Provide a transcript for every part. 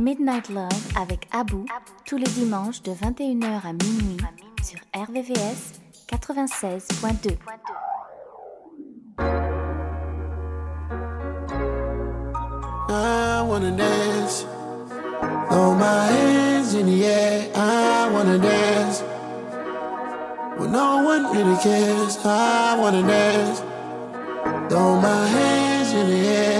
Midnight Love avec Abou tous les dimanches de 21h à minuit sur RVVS 96.2. I wanna dance. Throw my hands in the air. I wanna dance. When no one really cares. I wanna dance. Throw my hands in the air.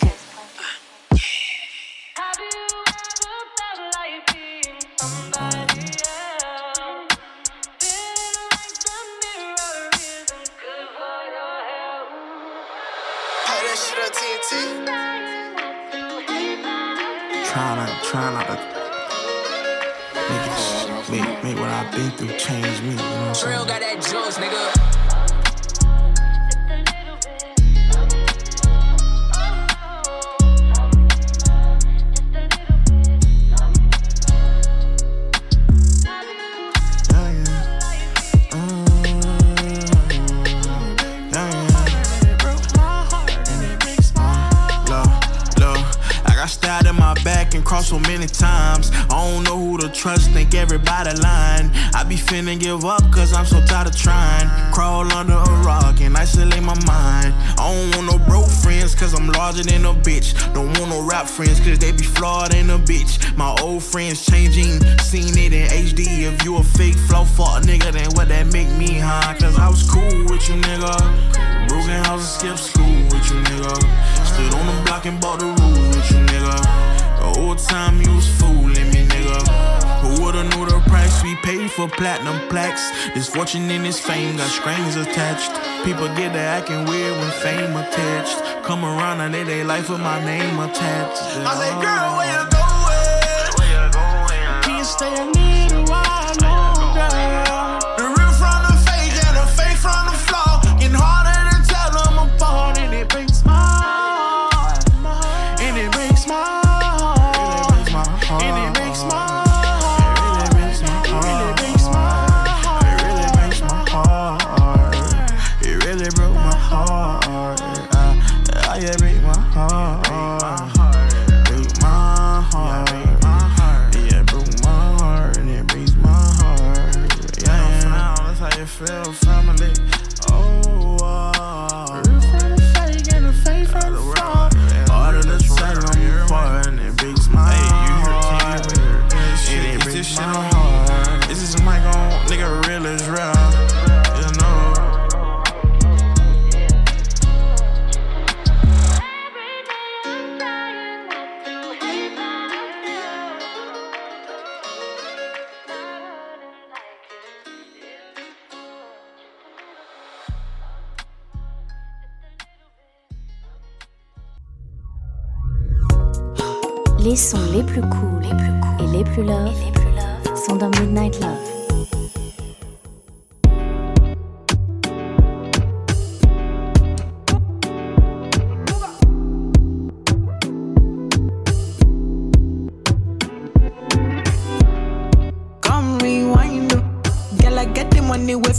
fortune and this fame got strings attached. People get to acting weird when fame attached. Come around and they they life with my name attached. I say, girl, where you going? Can't stay in les sons les plus cool, les plus cool et, les plus love et les plus love sont dans Midnight Love.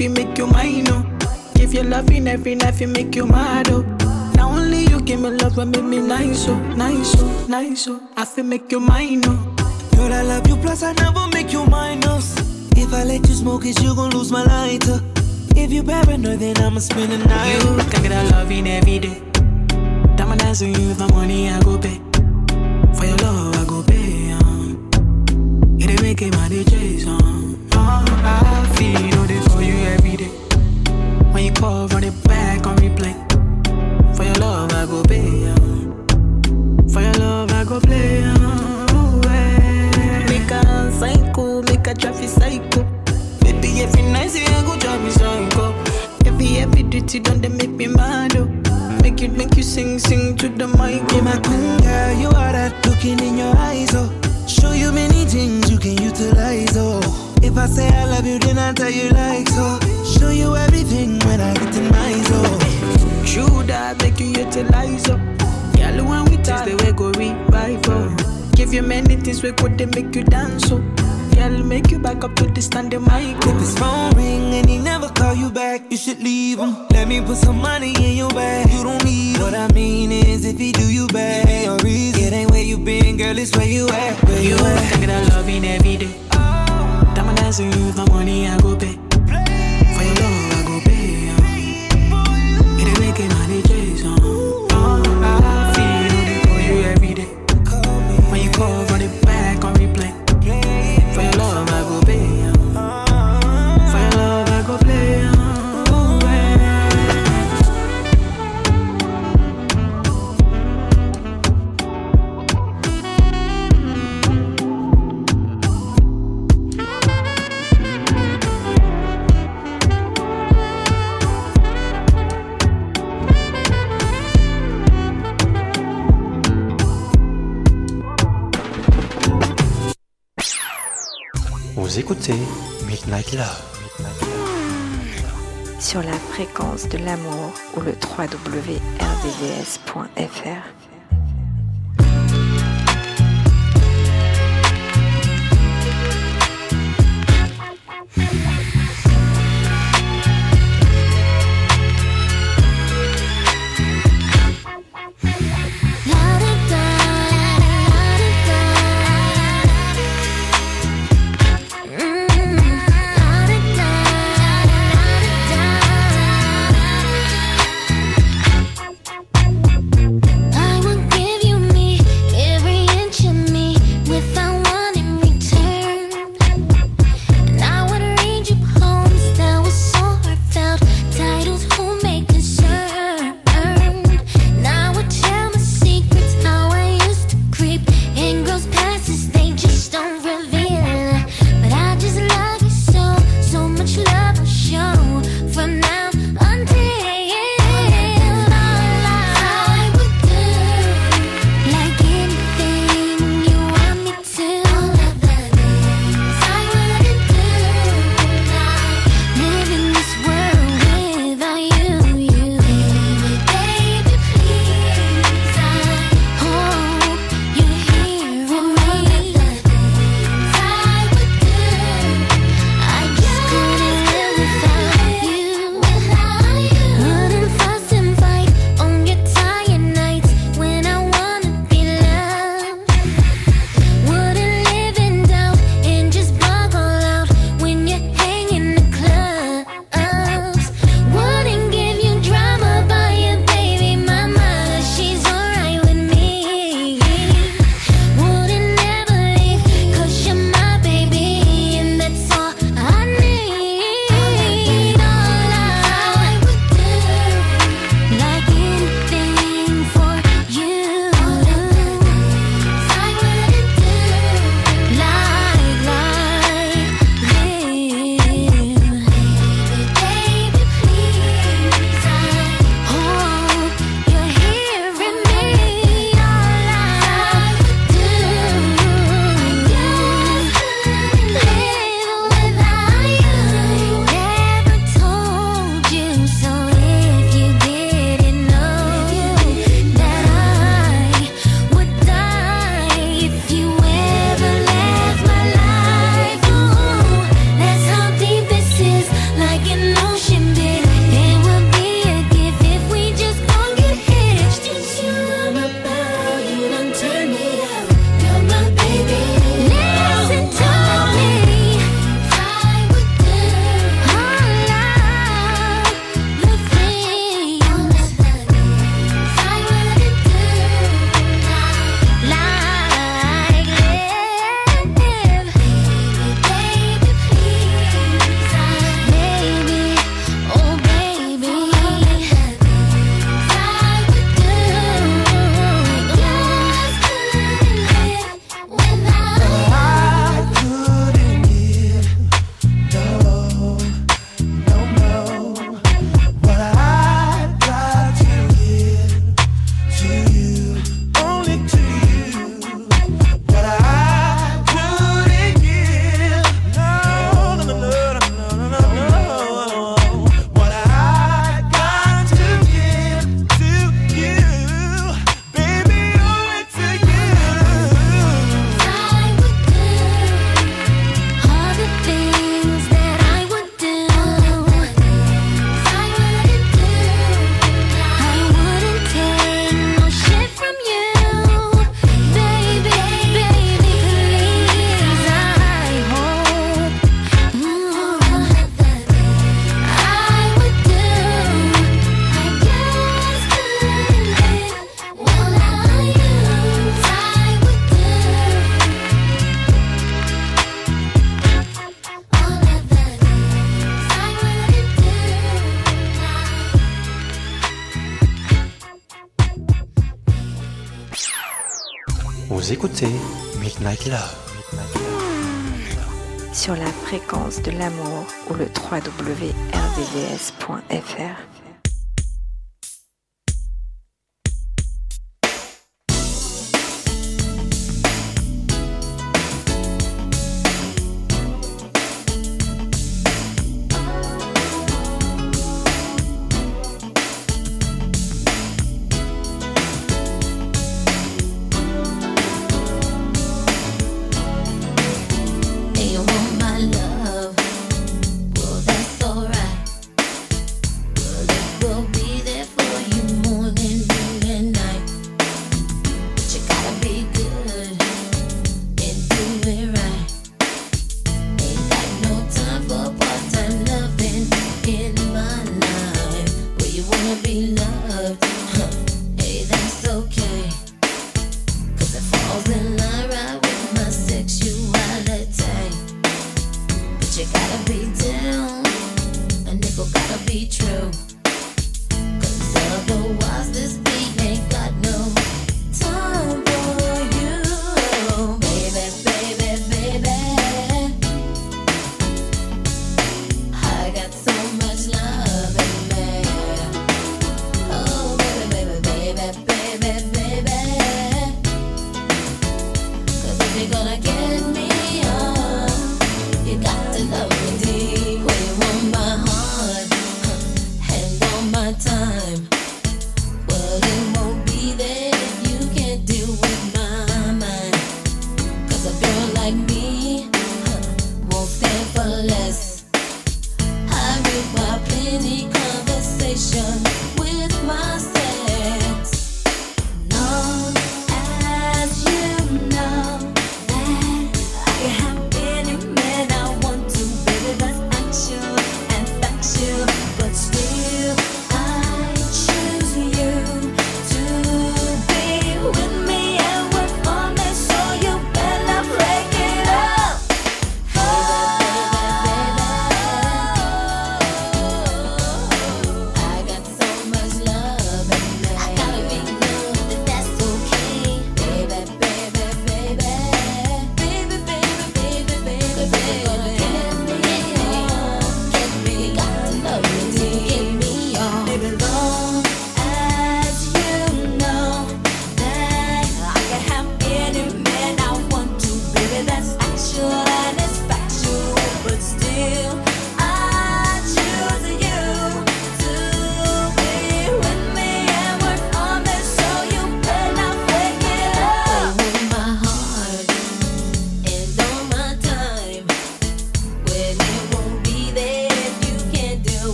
Make you mine, oh. Give you love in every night, you make you nice, oh, nice, oh, nice, so I feel make you mind up, oh. Girl, I love you, plus I never make you minus. Oh. If I let you smoke it, you gon' lose my lighter. If you paranoid, then I'ma spend the night. You can get a loving every day. Diamond eyes on you, for money I go pay. For your love I go pay, um. It ain't make it my um.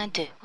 96.2.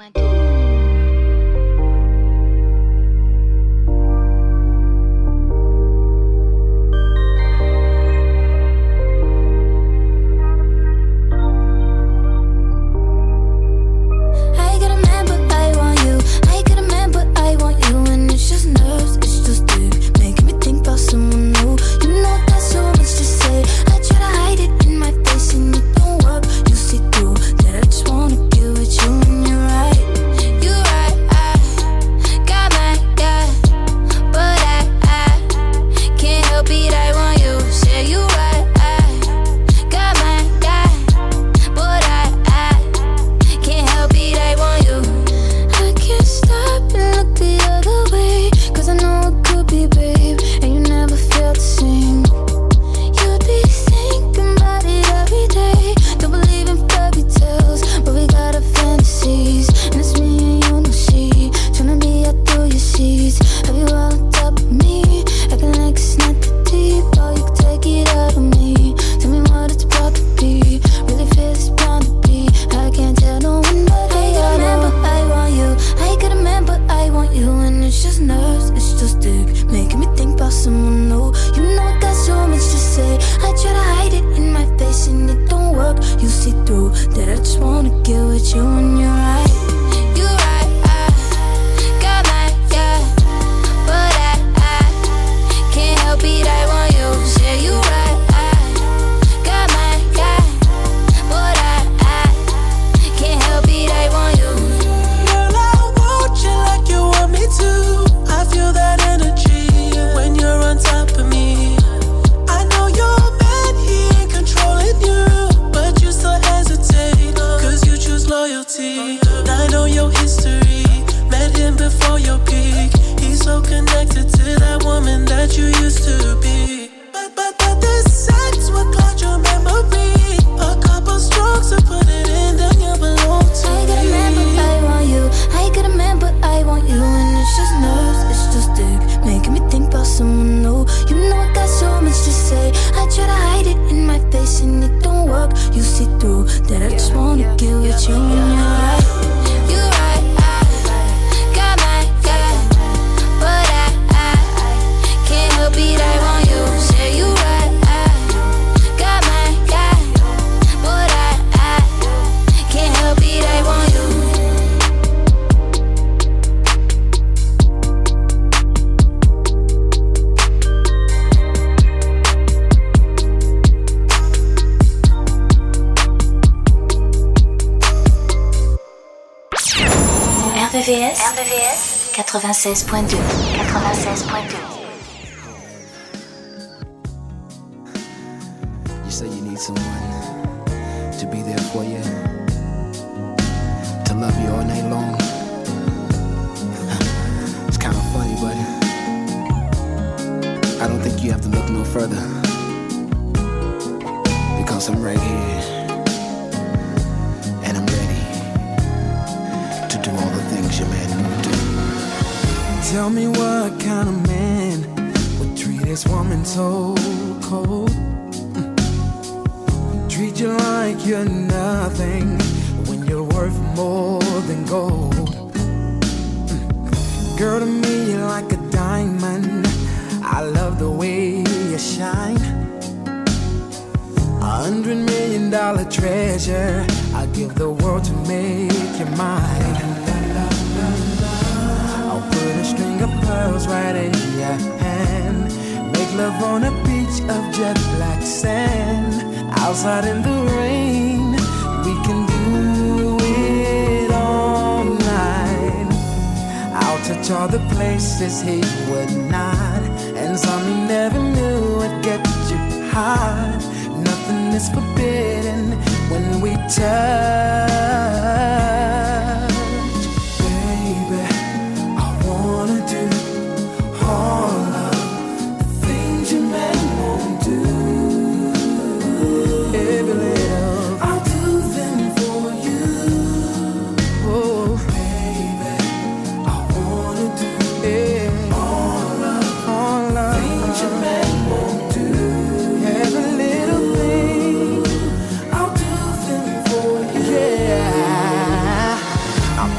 Puentes.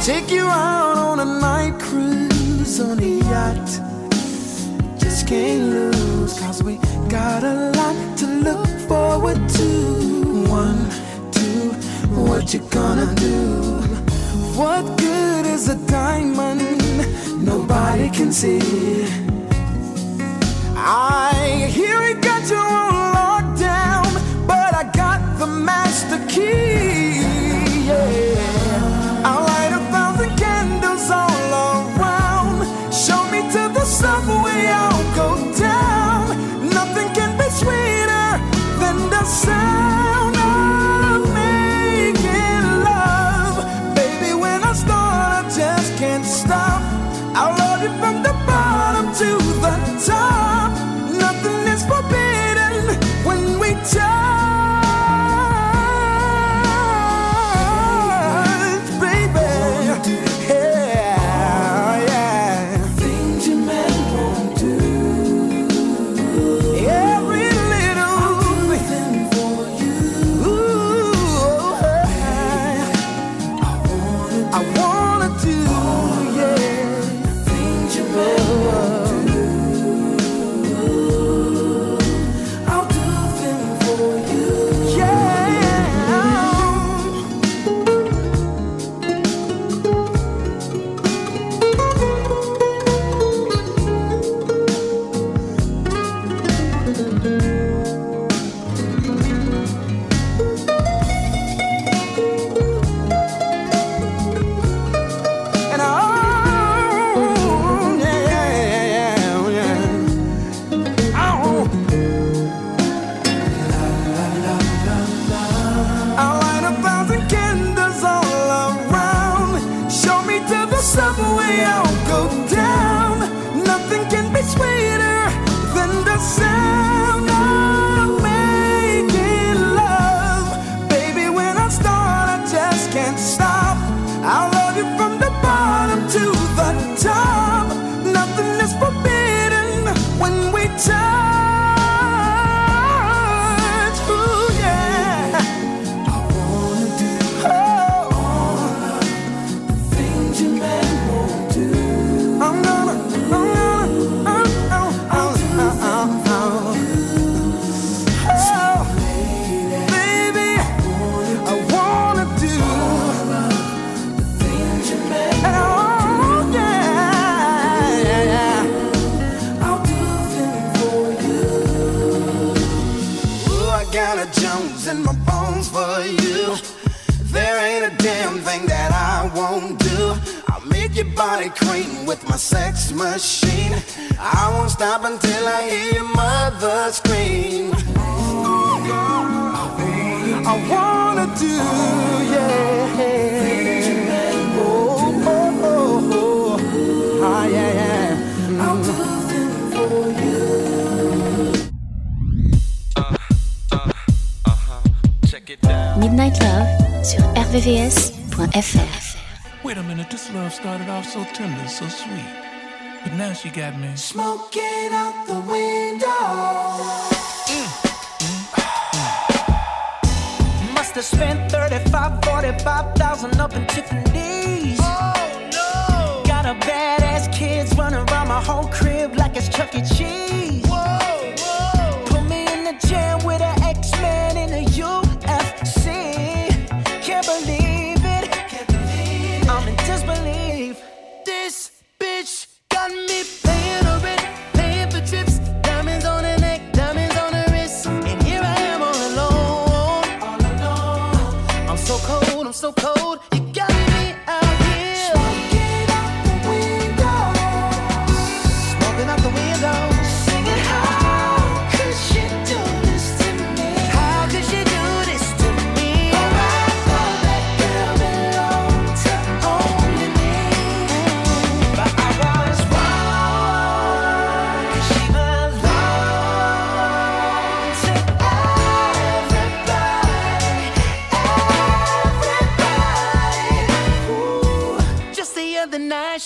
Take you out on a night cruise on a yacht. Just can't lose, cause we got a lot to look forward to. One, two, what you gonna do? What good is a diamond? Nobody can see. I hear it got you on lockdown, but I got the master key. Yeah. outside. machine. I won't stop until I hear your mother scream. I wanna do, yeah. Oh, oh, oh, oh. Ah, I'll do them for you. Uh, uh, uh-huh. Check it. Midnight Love sur rvvs.fr. Wait a minute, this love started off so tender, so sweet. But now she got me smoking out the window. Mm-hmm. to spend 35, 45,000 up in Tiffany's. Oh no! Got a badass kids running around my whole crib like it's Chuck E. Cheese. so cold.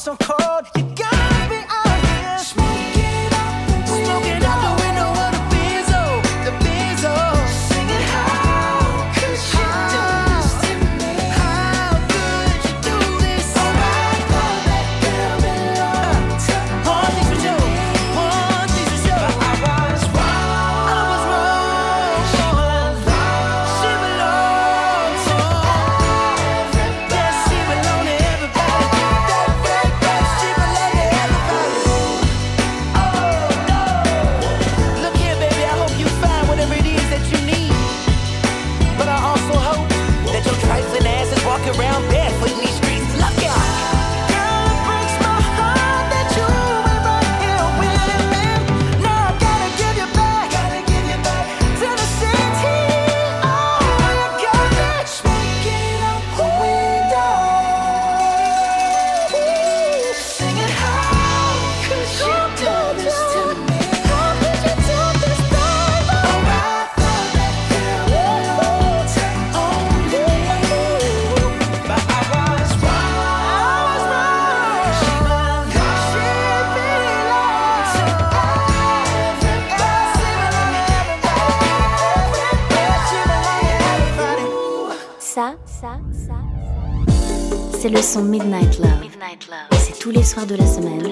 so cold. le son Midnight Love. C'est tous les soirs de la semaine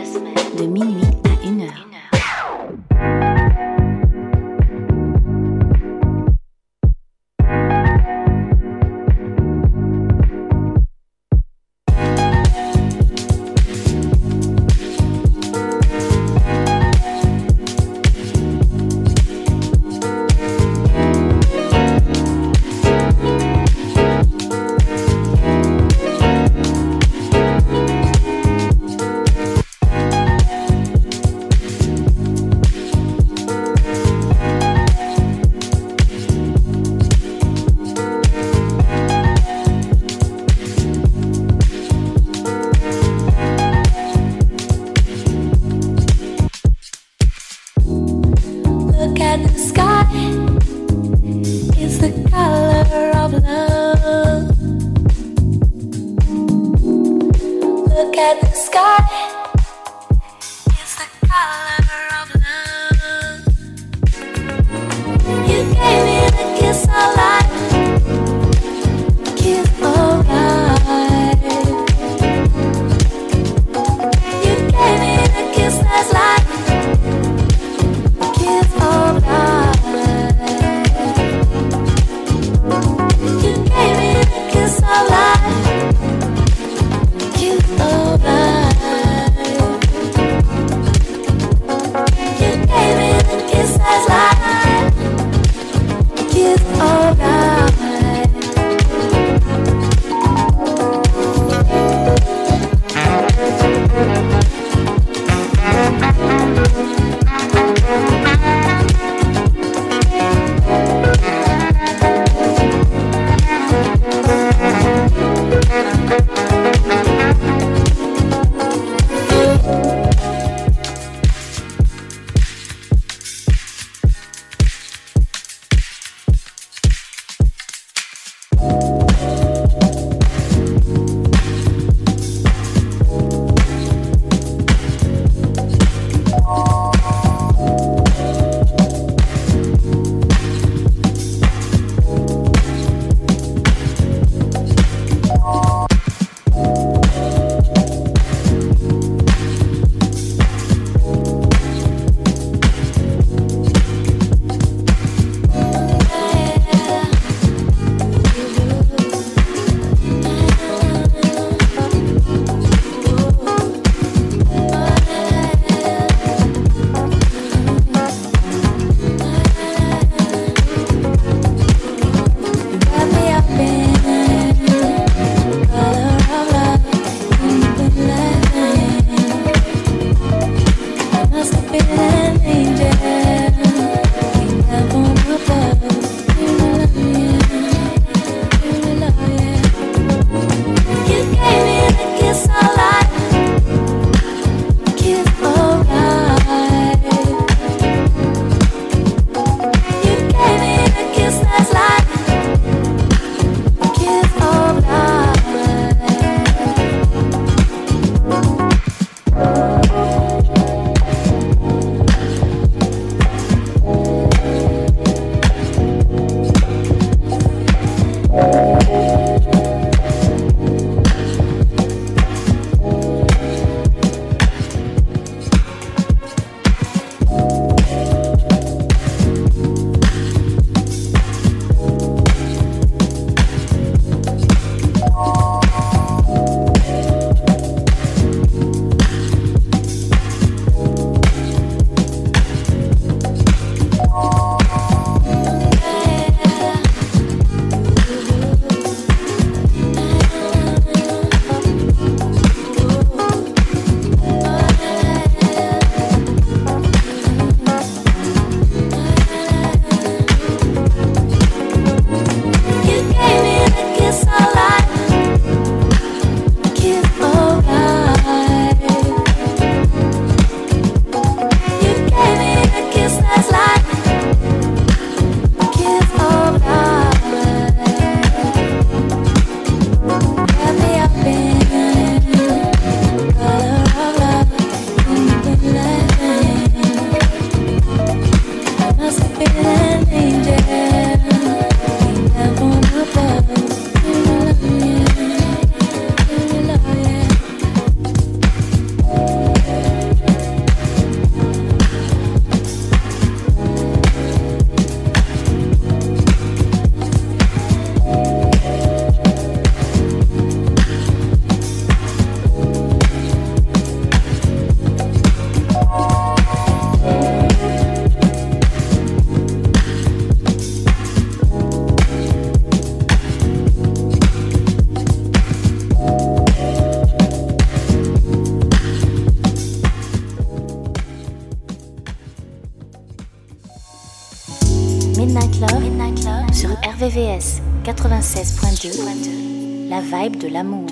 de l'amour.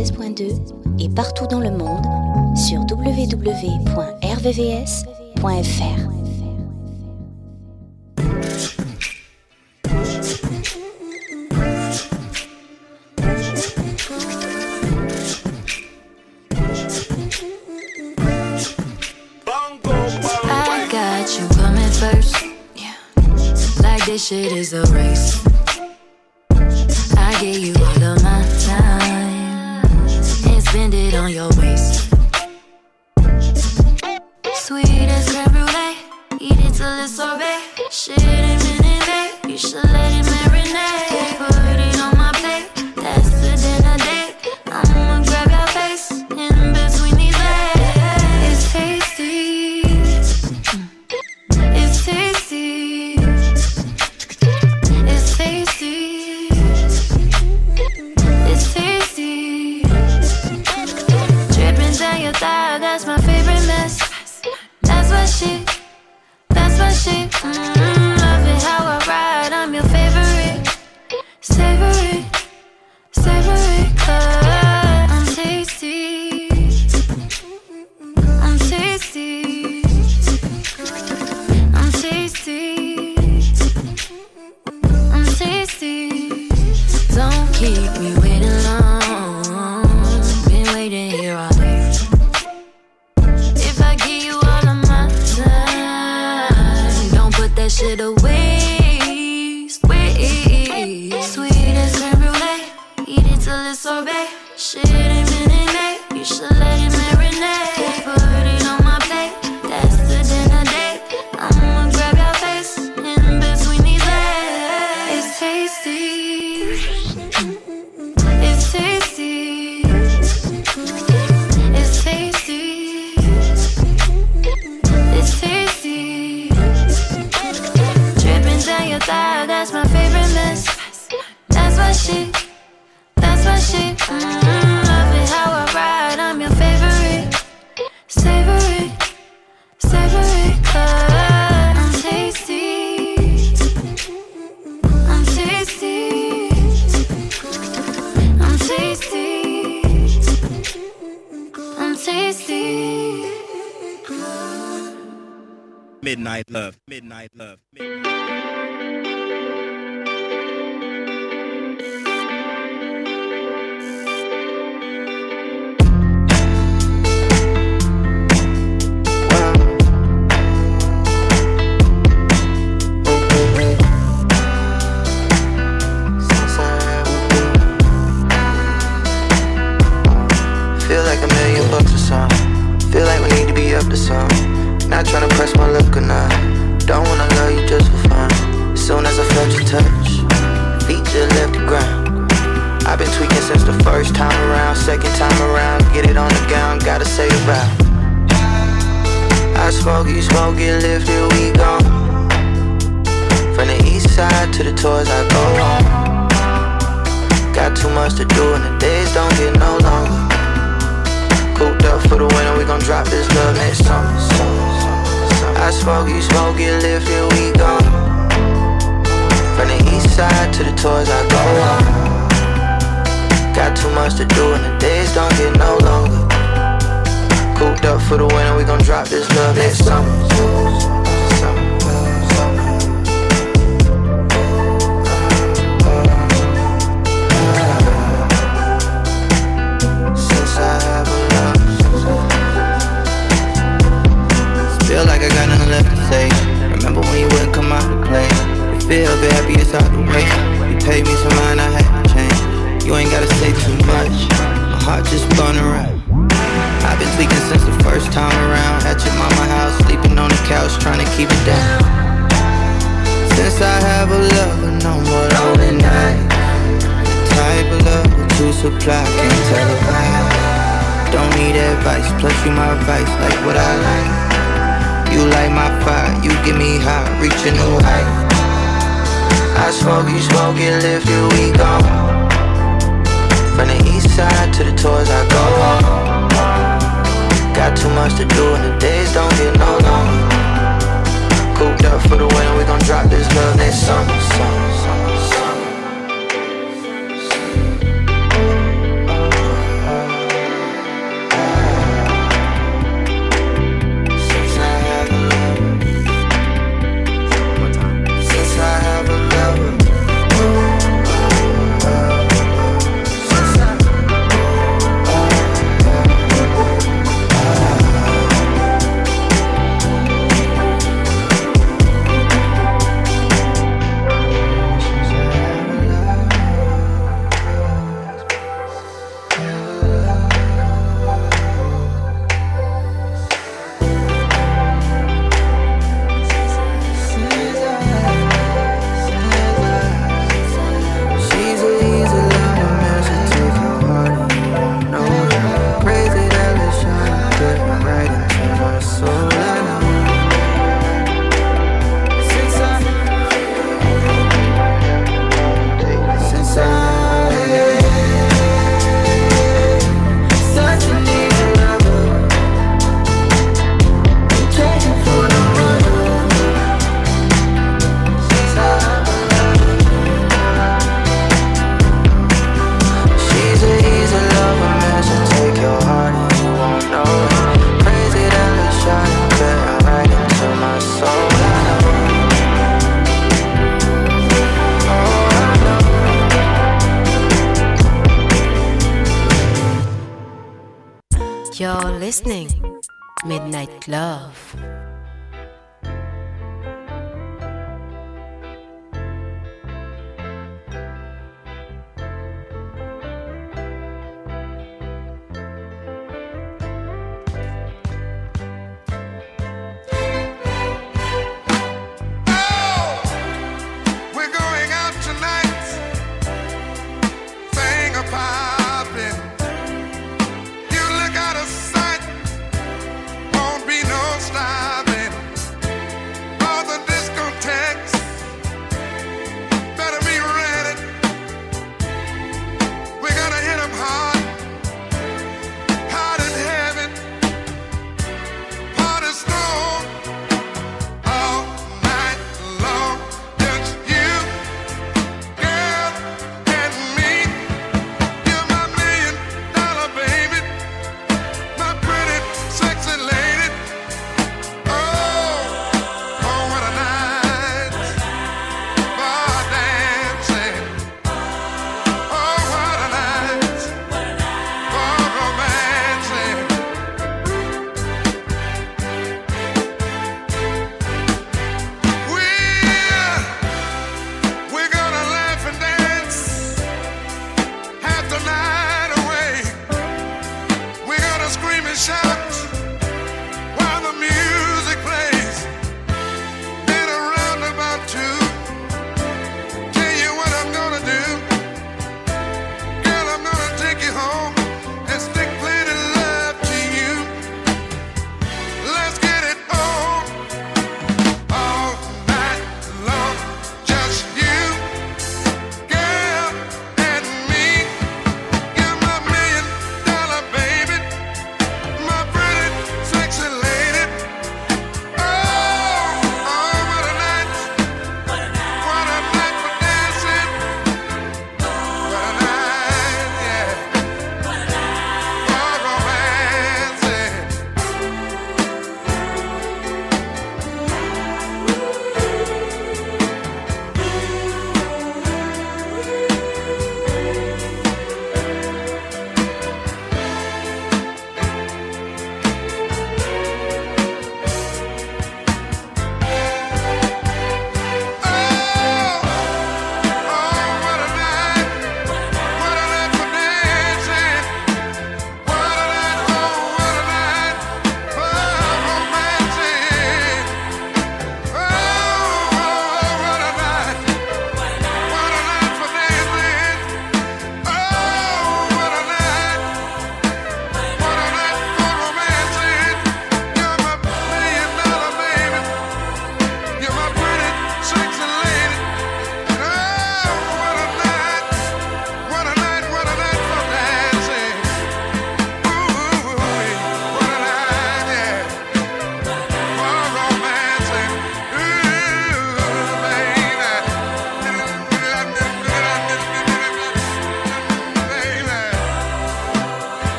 96.2 et partout dans le monde sur www.rvvs.fr. Won't be no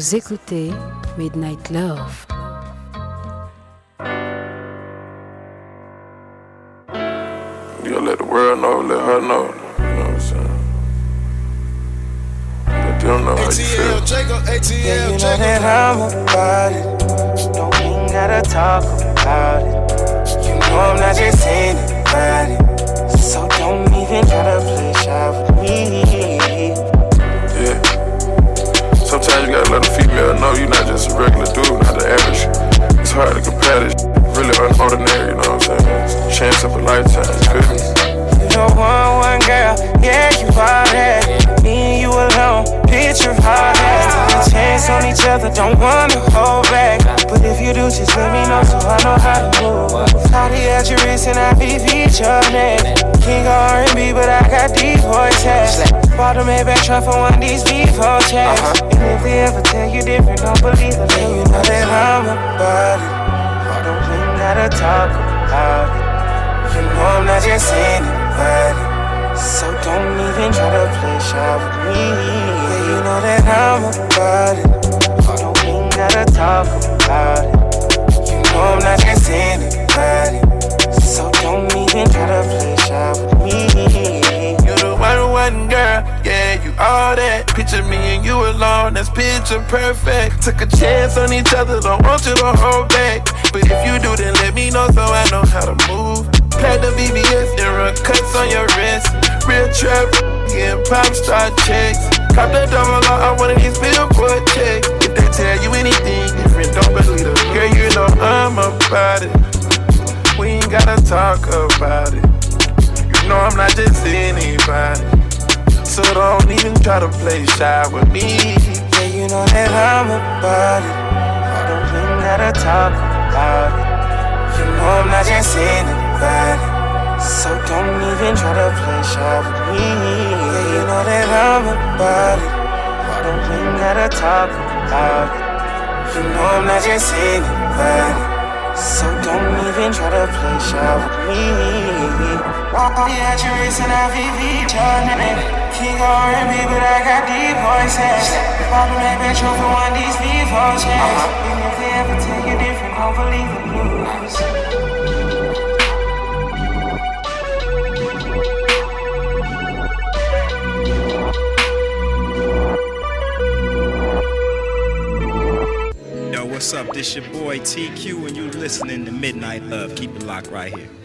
Vous écoutez Midnight Love. You gotta let the world know, let her know. You know what I'm saying? Let them know how you feel. Jacob, ATL, yeah, you know Jacob. that I'm about it. No, we ain't gotta talk a female know you're not just a regular dude, not the average. It's hard to compare this really unordinary, you know what I'm saying? Chance of a lifetime, you me? One, one girl, yeah, you all that. Me and you alone, picture hard ass. a chance on each other, don't wanna hold back. But if you do, just let me know so I know how to move. Party at your wrist and I beat your. King R&B, but I got deep voice hacks. Bought a Maybach truck for one of these V4 checks. And if they ever tell you different, don't believe it. Then you know that I'm about it. I don't even gotta talk about it. You know I'm not just anybody. So don't even try to play shy with me. Yeah, you know that I'm about it. I don't even gotta talk about it. You know I'm not just anybody. So don't even try to play shy with me. You're the one, one girl, all that. Picture me and you alone, that's picture perfect. Took a chance on each other, don't want you to hold back. But if you do, then let me know so I know how to move. Platinum VVS and run cuts on your wrist. Real trap, getting pop star checks. Cop the double on one of these billboard checks. If they tell you anything different, don't believe them. Girl, you know I'm about it. We ain't gotta talk about it. You know I'm not just anybody. So don't even try to play shy with me. Yeah, you know that I'm about it. Don't even gotta talk about it. You know I'm not just anybody. So don't even try to play shy with me. Yeah, you know that I'm about it. Don't even gotta talk about it. You know I'm not just anybody. So don't even try to play shy with me. Yeah, you racing IVV, Jordan. King R&B, but I got deep voices. Bottom that metro for one these V4 checks. Even if they ever take a different, don't believe the blues. What's up? This your boy TQ, and you listening to Midnight Love. Keep it locked right here.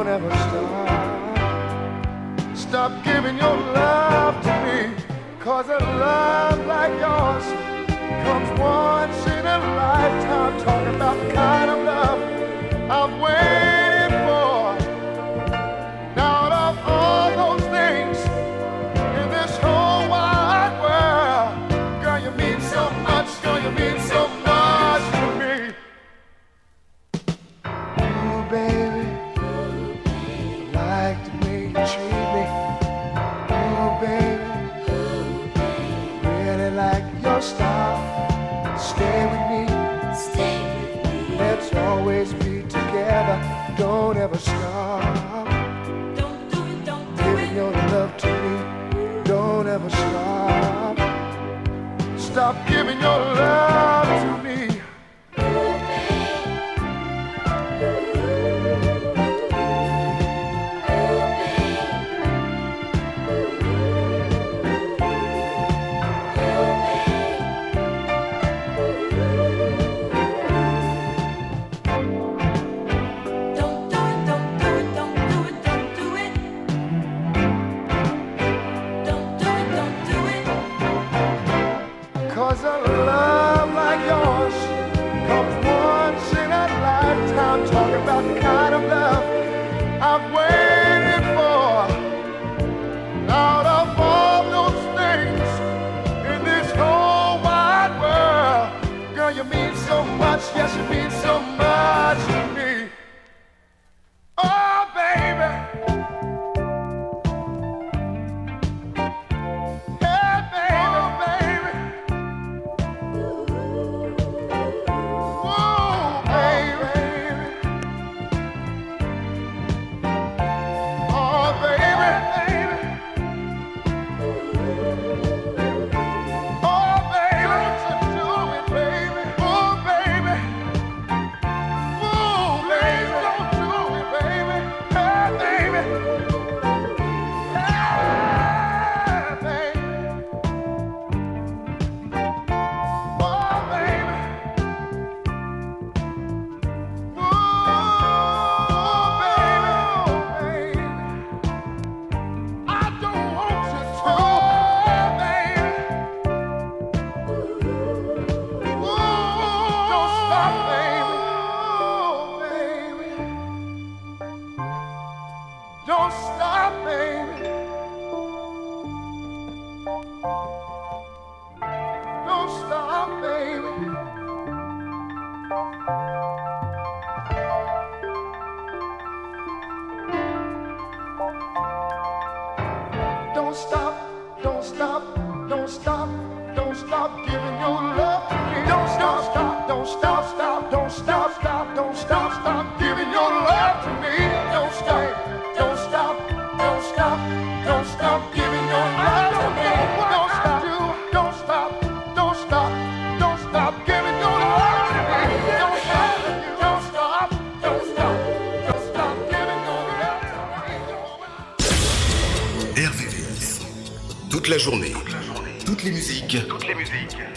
Don't ever stop. Stop giving your love to me. Cause a love like yours comes once in a lifetime. Talking about the kind of love I've waited.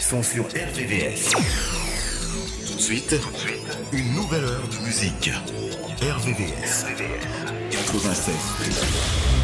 Sont sur RVVS. Tout de suite, une nouvelle heure de musique. RVVS. 96.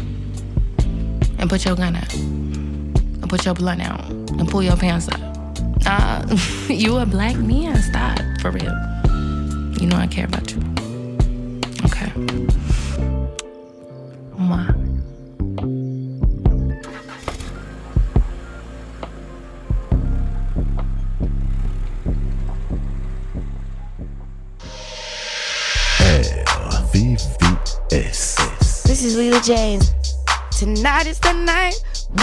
And put your gun out. And put your blunt out. And pull your pants up. Uh, you a black man. Stop, for real. You know I care about you. Okay. Mwah. RVVS. This is Lila James. Tonight is the night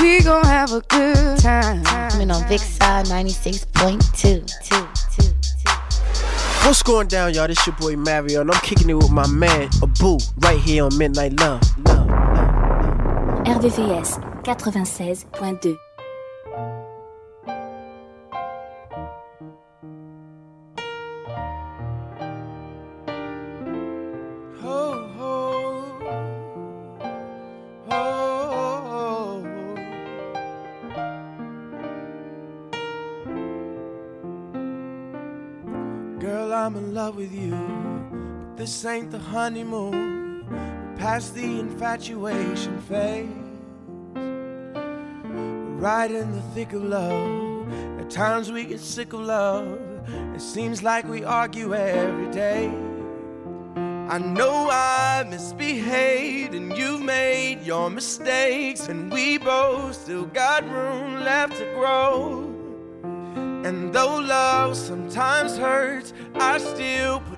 we gon' have a good time. Coming on Big Side 96.2. What's going down, y'all? This your boy Mario, and I'm kicking it with my man Abu right here on Midnight Love. RVVS 96.2. this ain't the honeymoon. Past the infatuation phase. Right in the thick of love. At times we get sick of love. It seems like we argue every day. I know I misbehaved and you've made your mistakes, and we both still got room left to grow. And though love sometimes hurts, I still put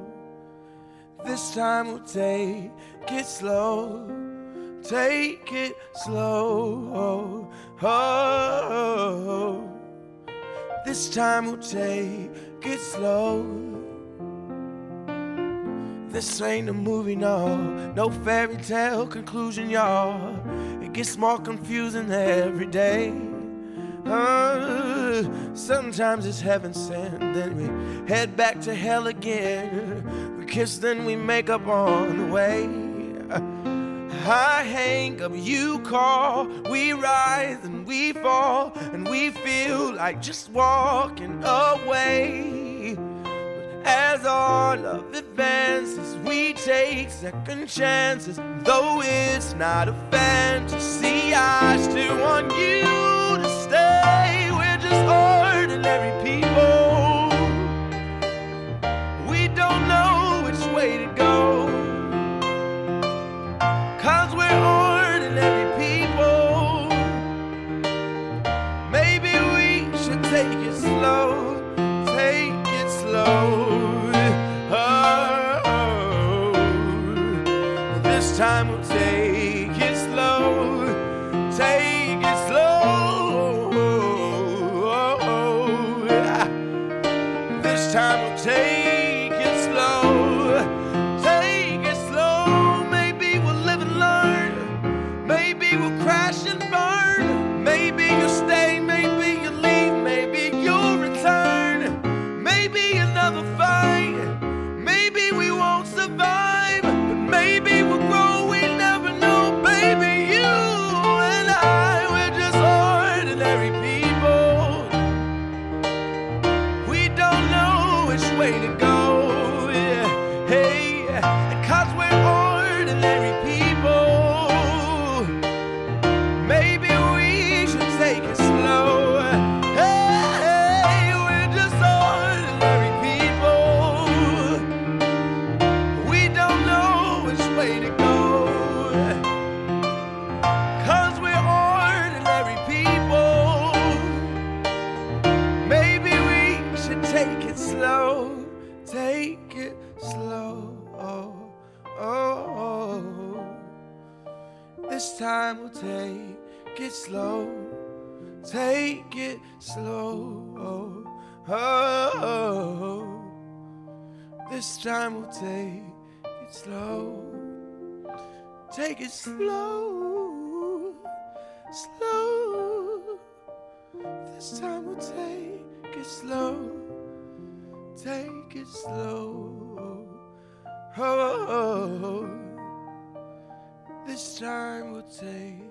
This time we'll take it slow. Take it slow. Oh, oh. This time we'll take it slow. This ain't a movie, no, no fairy tale conclusion, y'all. It gets more confusing every day. Uh, sometimes it's heaven sent, then we head back to hell again. Kiss, then we make up on the way. I hang up, you call, we rise and we fall, and we feel like just walking away. But as our love advances, we take second chances. Though it's not a fantasy, I still want you to stay. We're just ordinary people. Way to go. Cause we're ordinary people. Maybe we should take it slow. Take it slow. Oh, this time we'll take it slow. Take it slow. Oh, oh, this time slow. Take it slow. Oh, oh. oh. This time we'll take it slow. Take it slow. Slow. This time we'll take it slow. Take it slow. Oh, oh, oh. this time we'll take.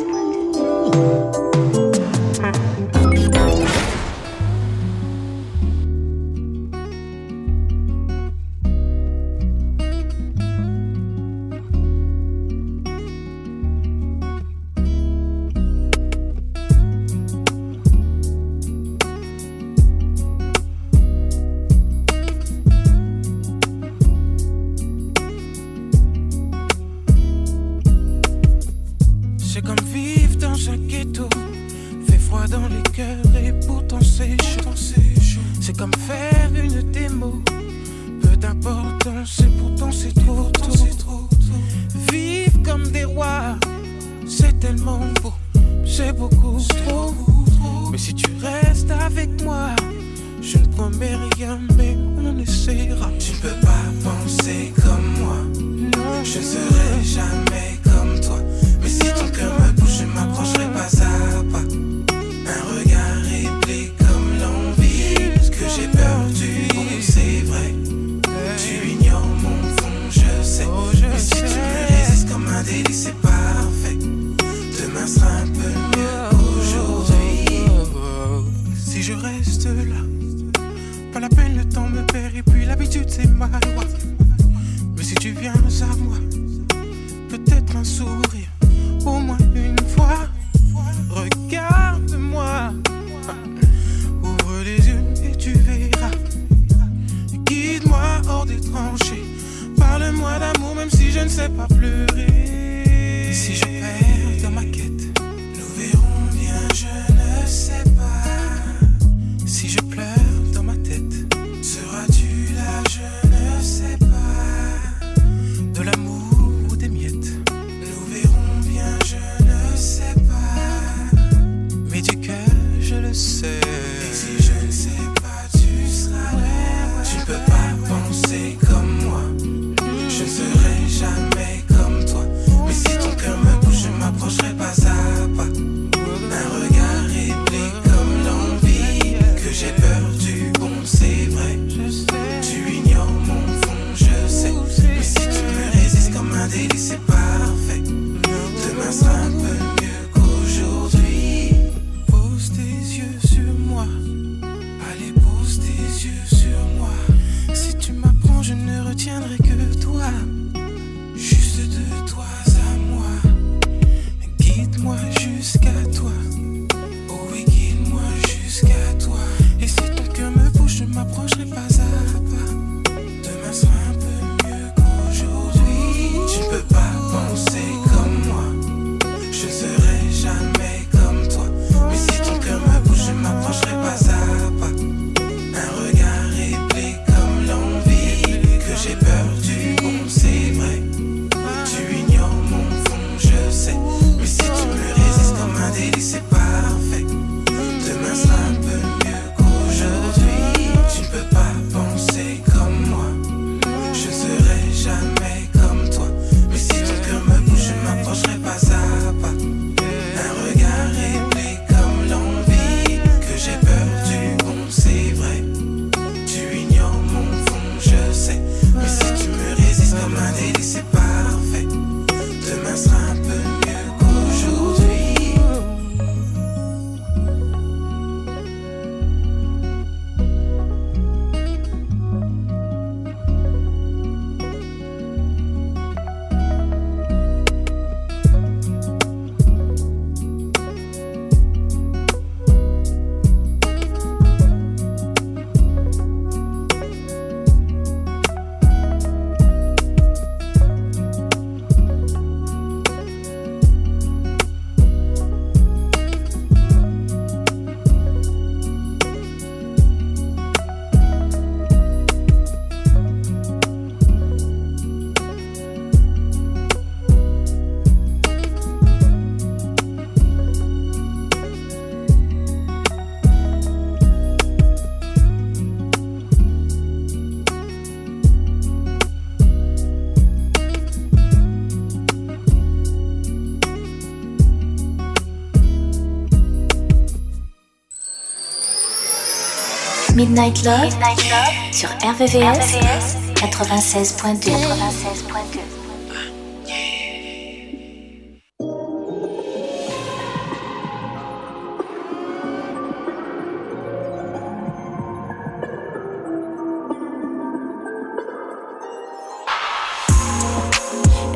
Midnight Love, Midnight Love sur RVVS, RVVS 96.2. 96.2.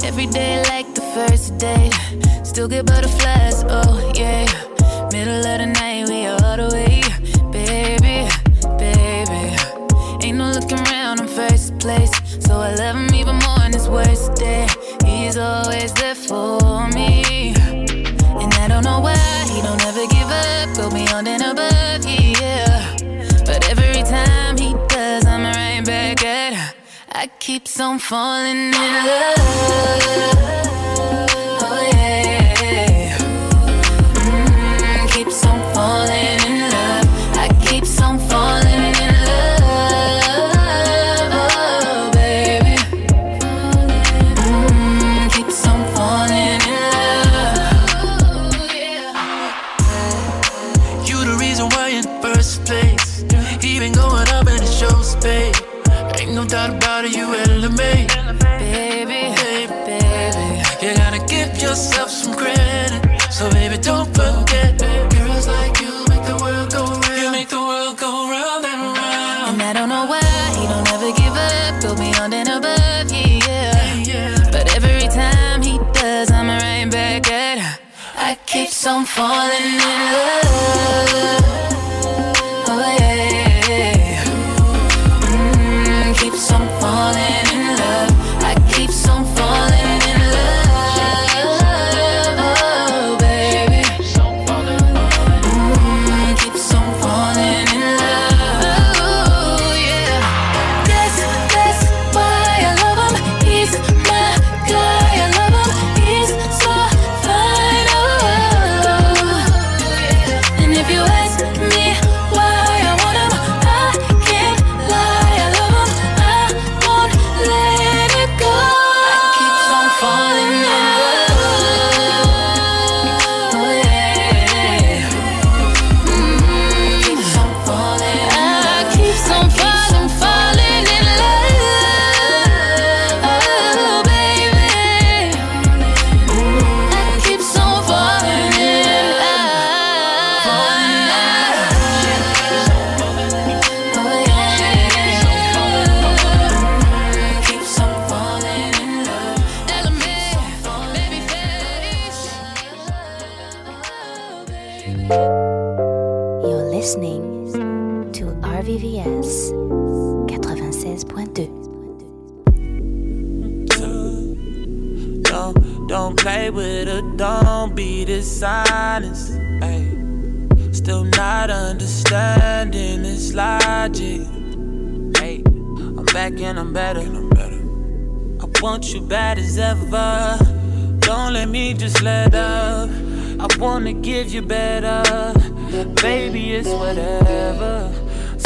Every day like the first day, still get butterflies, oh yeah. Middle of the night. above you, yeah. But every time he does, I'm right back at her. I keep on falling in love.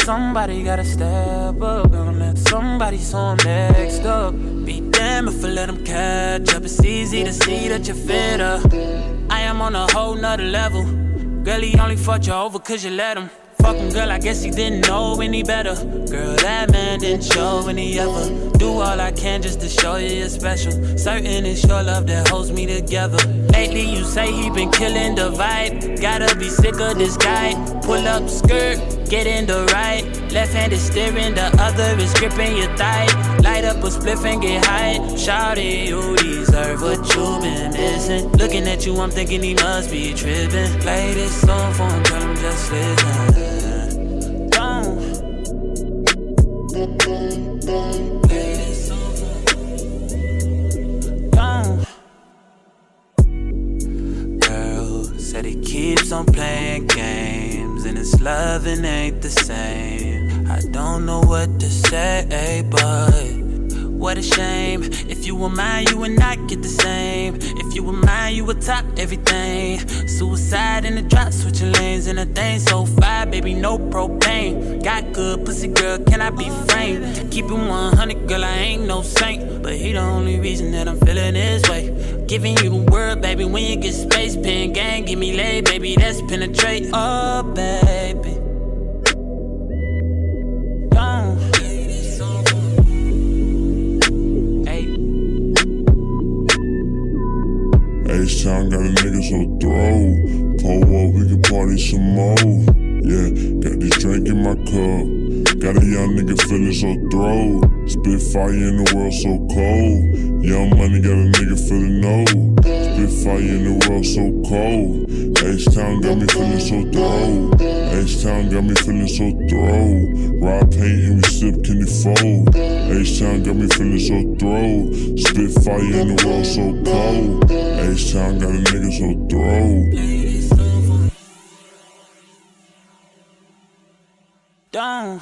Somebody gotta step up. Let somebody so next up. Be damn if I let them catch up. It's easy to see that you're fitter. I am on a whole nother level. Girl, he only fucked you over cause you let him. Fuck him, girl, I guess he didn't know any better. Girl, that man didn't show any ever. Do all I can just to show you you're special. Certain it's your love that holds me together. Lately, you say he been killing the vibe. Gotta be sick of this guy. Pull up skirt, get in the right. Left hand is steering, the other is gripping your thigh. Light up a spliff and get high. Shawty, you deserve what you been missing. Looking at you, I'm thinking he must be tripping. Play this song for him, tell him just listen. Mine, you would top everything. Suicide in the drop, switching lanes in a thing so fire, baby, no propane. Got good pussy, girl, can I be framed? Keep it 100, girl, I ain't no saint. But he the only reason that I'm feeling this way. Giving you the word, baby, when you get space, pen gang, give me lay, baby, that's penetrate. Oh, baby. So throw. Ride paint and we sip candy fold. H-Town got me feeling so throw. Spit fire in the world so cold. H-Town got a nigga so throw. Don't.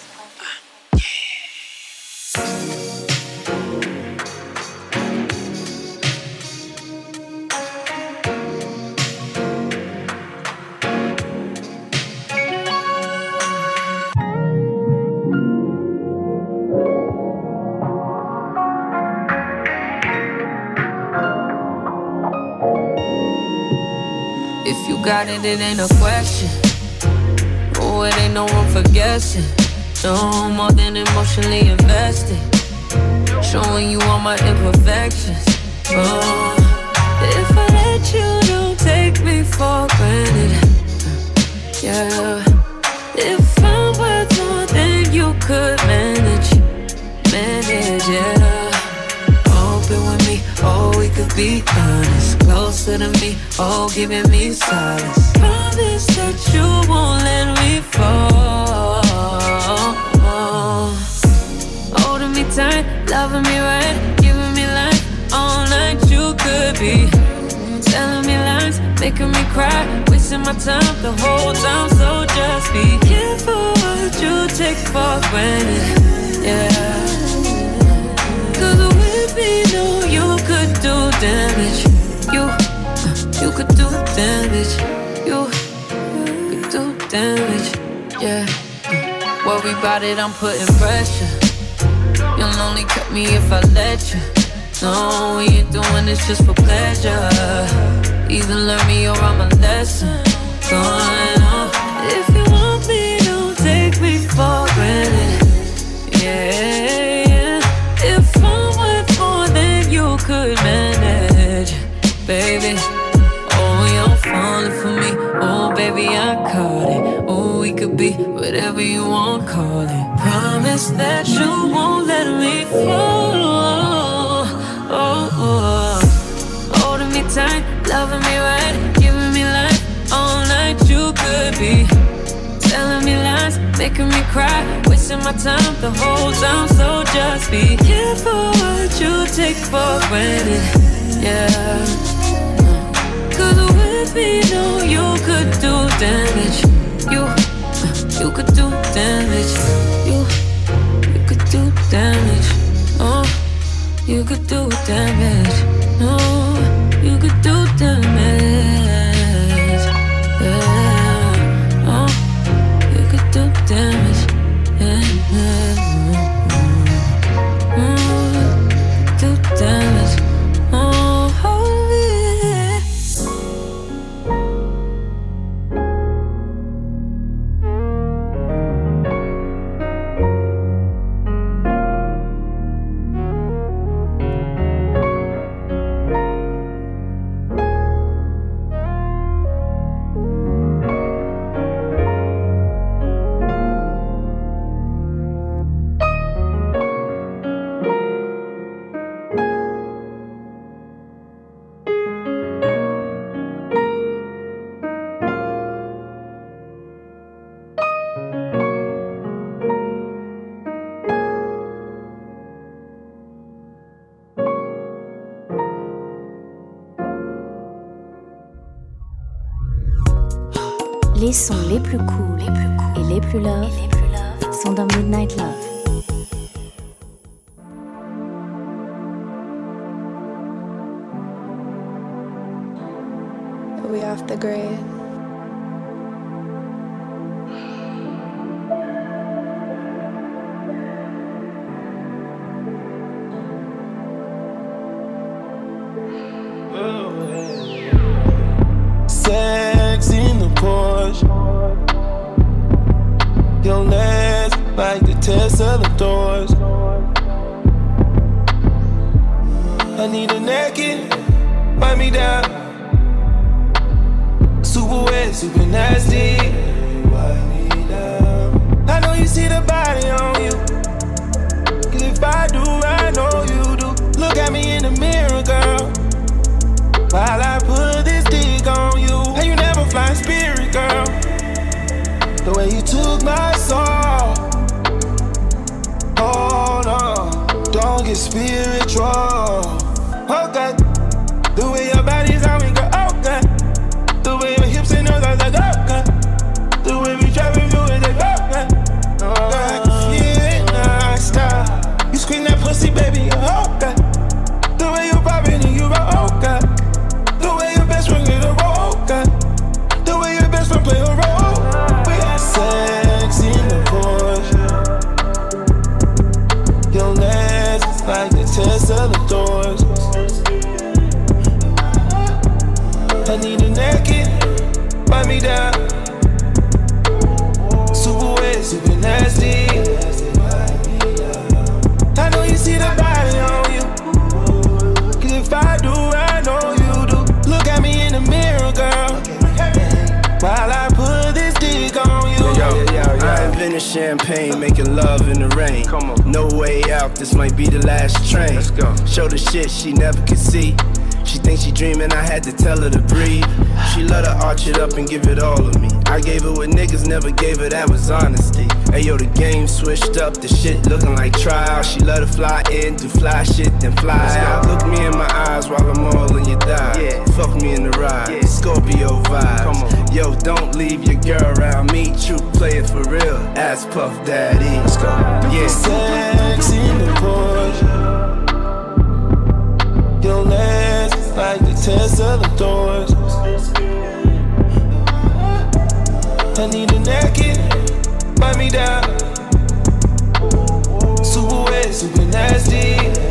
it, ain't a question. Oh, it ain't no room for guessing. No more than emotionally invested. Showing you all my imperfections. Oh, if I let you, don't take me for granted. Yeah. If I'm worth more than you could manage, manage, yeah. Open with me, oh, we could be honest. To me, oh, giving me solace. Promise that you won't let me fall. Oh, holding me tight, loving me right, giving me life all night. You could be telling me lies, making me cry, wasting my time the whole time. So just be careful what you take for granted. Yeah. Cause with me, no, you could do damage. Could do damage. You could do damage. Yeah. Worry about it, I'm putting pressure. You'll only cut me if I let you. No, we ain't doing this just for pleasure. Either learn me or I'm a lesson. Going on. If you want me, don't take me for granted. Yeah, yeah. If I'm worth more than you could manage, baby. Caught it. Oh, we could be whatever you want, call it. Promise that you won't let me fall. Oh, oh. Holding me tight, loving me right, giving me life all night. You could be telling me lies, making me cry, wasting my time the whole time. So just be careful what you take for granted. Yeah. Cause me, no, you could do damage. You, you could do damage. You, you could do damage. Oh, you could do damage. No, you could do damage. and give it all of me. I gave it what niggas never gave it, that was honesty. Ayo, the game switched up, the shit looking like trial. She let her fly in, do fly shit, then fly out. Look me in my eyes while I'm all in your thighs. Yeah. Fuck me in the ride, yeah. Scorpio vibes. Come on. Yo, don't leave your girl around me, true play it for real. Ass Puff Daddy. Let's go. Yeah. Sex in the Porsche. Your legs like the test of the doors. I need a naked, wipe me down. Super wet, super nasty.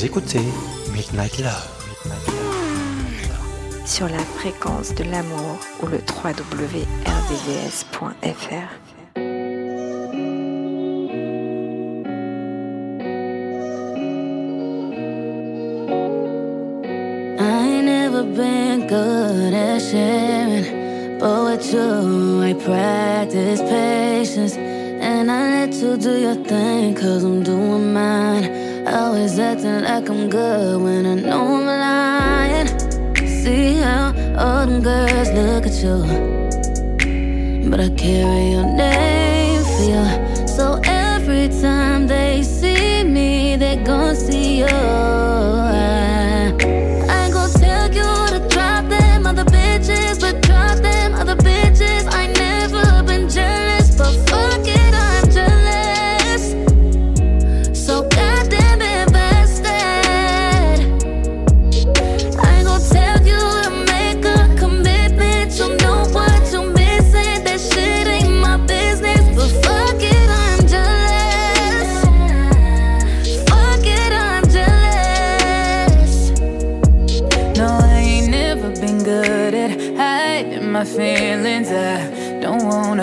Vous écoutez Midnight Love. Sur la fréquence de l'amour ou le www.rdvs.fr. I ain't never been good at sharing, but with you, I practice patience. And I let you do your thing, cause I'm doing mine. Always acting like I'm good when I know I'm lying. See how all them girls look at you, but I carry your name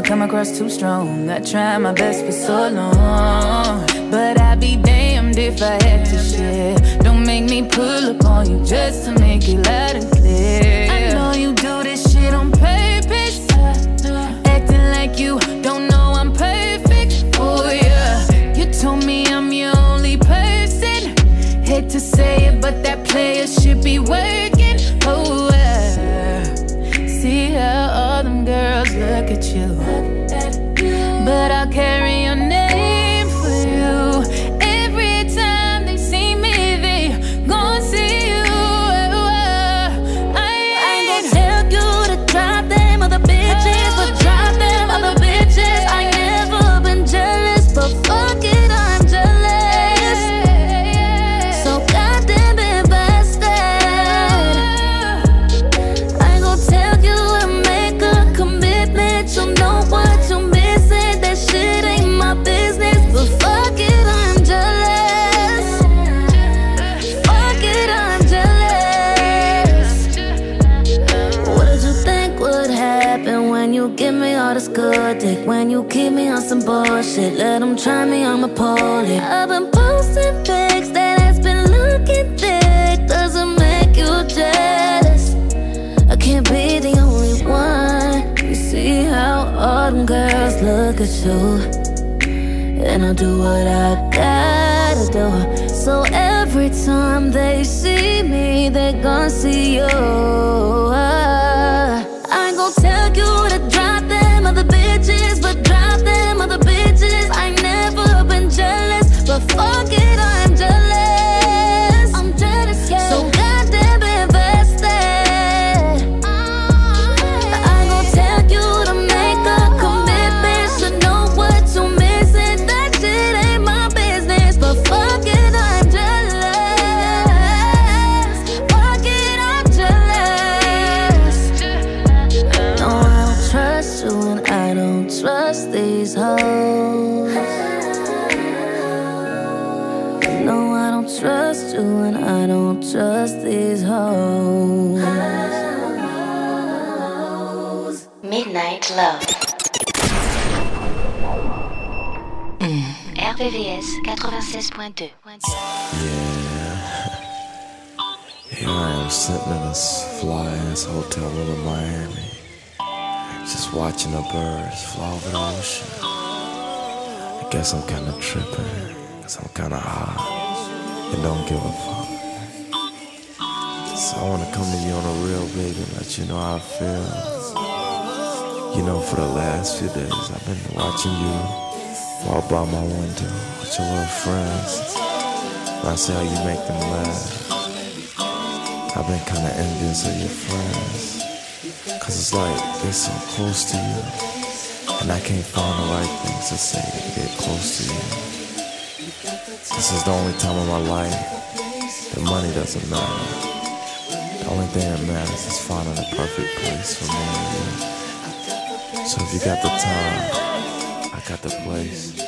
come across too strong. I tried my best for so long. But I'd be damned if I had to share. Don't make me pull up on you just to make it loud and clear. I know you do this shit on purpose. Uh, acting like you don't know I'm perfect. Oh, yeah. You told me I'm your only person. Hate to say it, but that player should be working. Some bullshit, let them try me, I'ma. I've been posting pics that has been looking thick. Doesn't make you jealous. I can't be the only one. You see how all them girls look at you. And I'll do what I gotta do. So every time they see me, they gon' see you. 96.2. Here I am sitting in this fly ass hotel room in Miami. Just watching the birds fly over the ocean. I guess I'm kinda tripping. Cause I'm kinda high. And don't give a fuck. So I wanna come to you on a real baby and let you know how I feel. You know, for the last few days I've been watching you walk by my window with your little friends. I see how you make them laugh. I've been kinda envious of your friends. Cause it's like they're so close to you. And I can't find the right things to say to get close to you. This is the only time in my life that money doesn't matter. The only thing that matters is finding the perfect place for me and you. So if you got the time, got the place.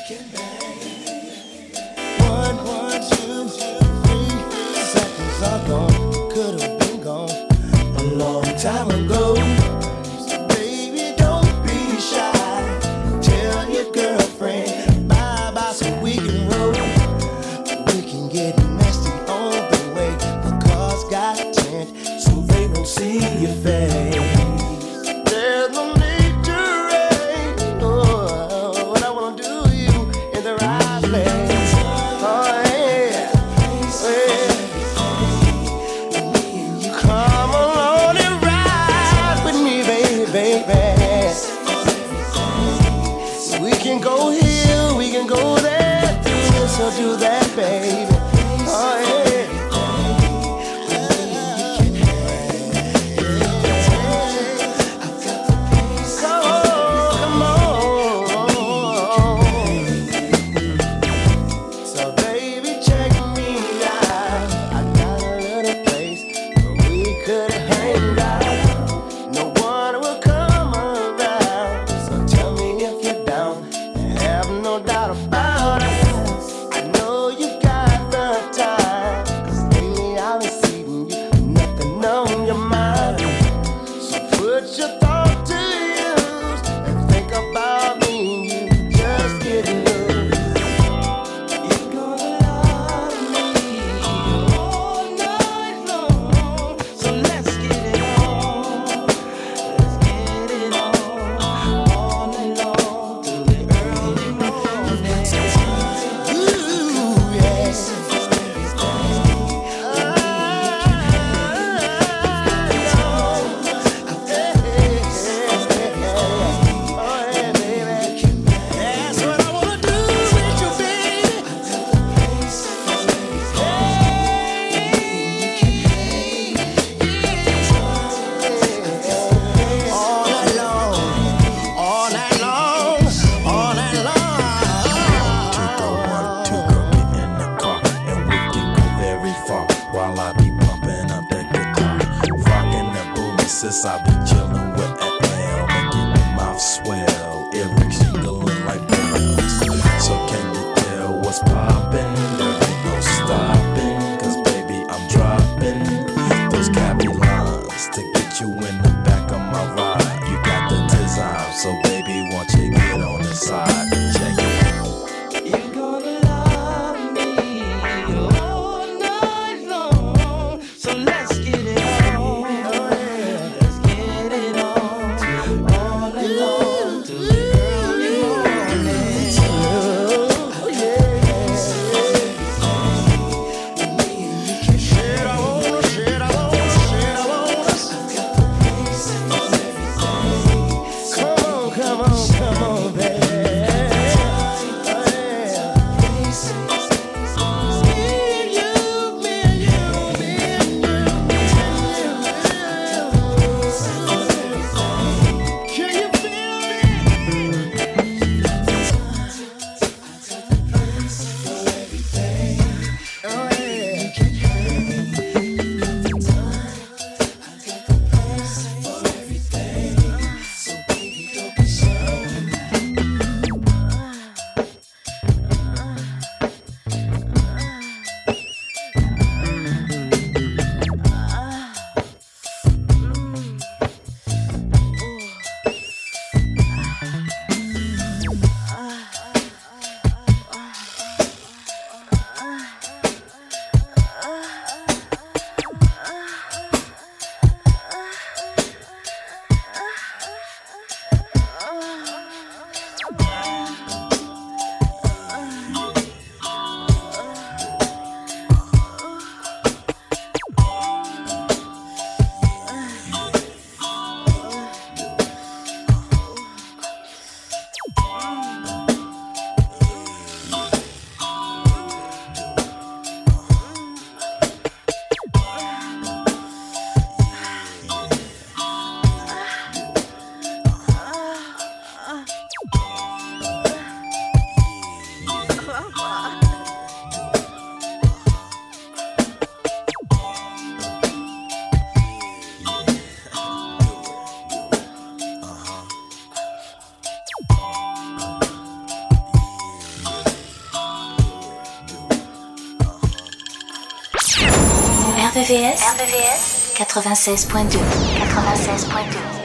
RVVS, RVVS 96.2 96.2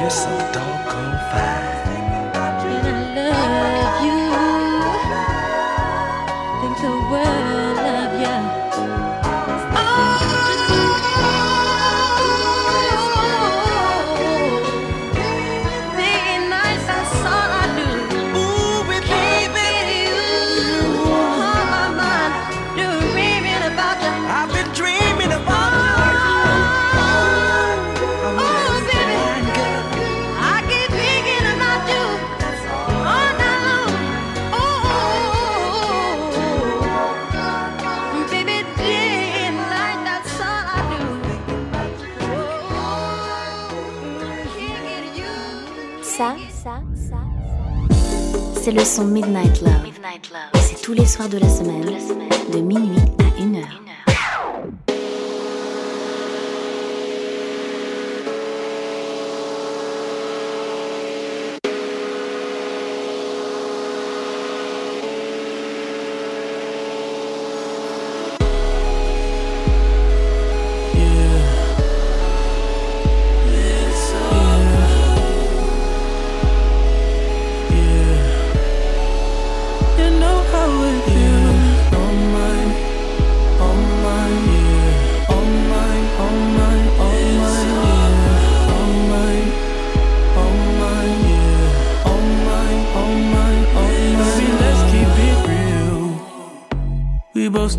You're so doggone fine. And I love c'est le son Midnight Love. Midnight Love. C'est tous les soirs de la semaine, de minuit à 1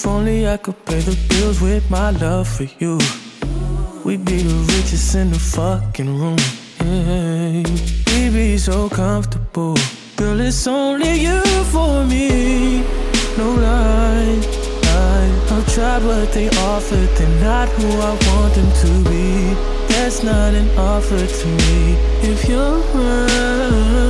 If only I could pay the bills with my love for you. We'd be the richest in the fucking room. Hey, we'd be so comfortable. Girl, it's only you for me. No lie, lie. I've tried what they offered. They're not who I want them to be. That's not an offer to me. If you're around,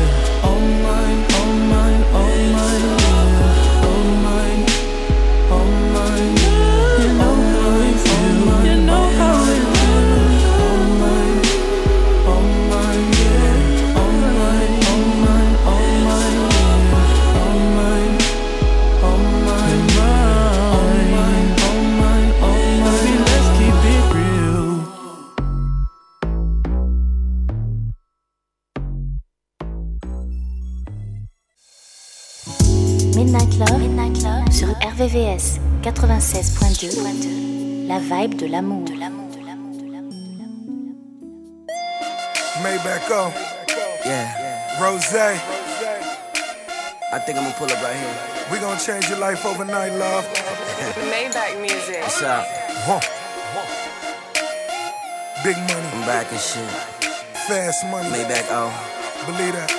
RVVS 96.2. La vibe de l'amour. Maybach on. Yeah. Rose. I think I'm gonna pull up right here. We gonna change your life overnight, love. Maybach music. What's up? Huh. Big money. I'm back and shit. Fast money. Maybach, oh. Believe that.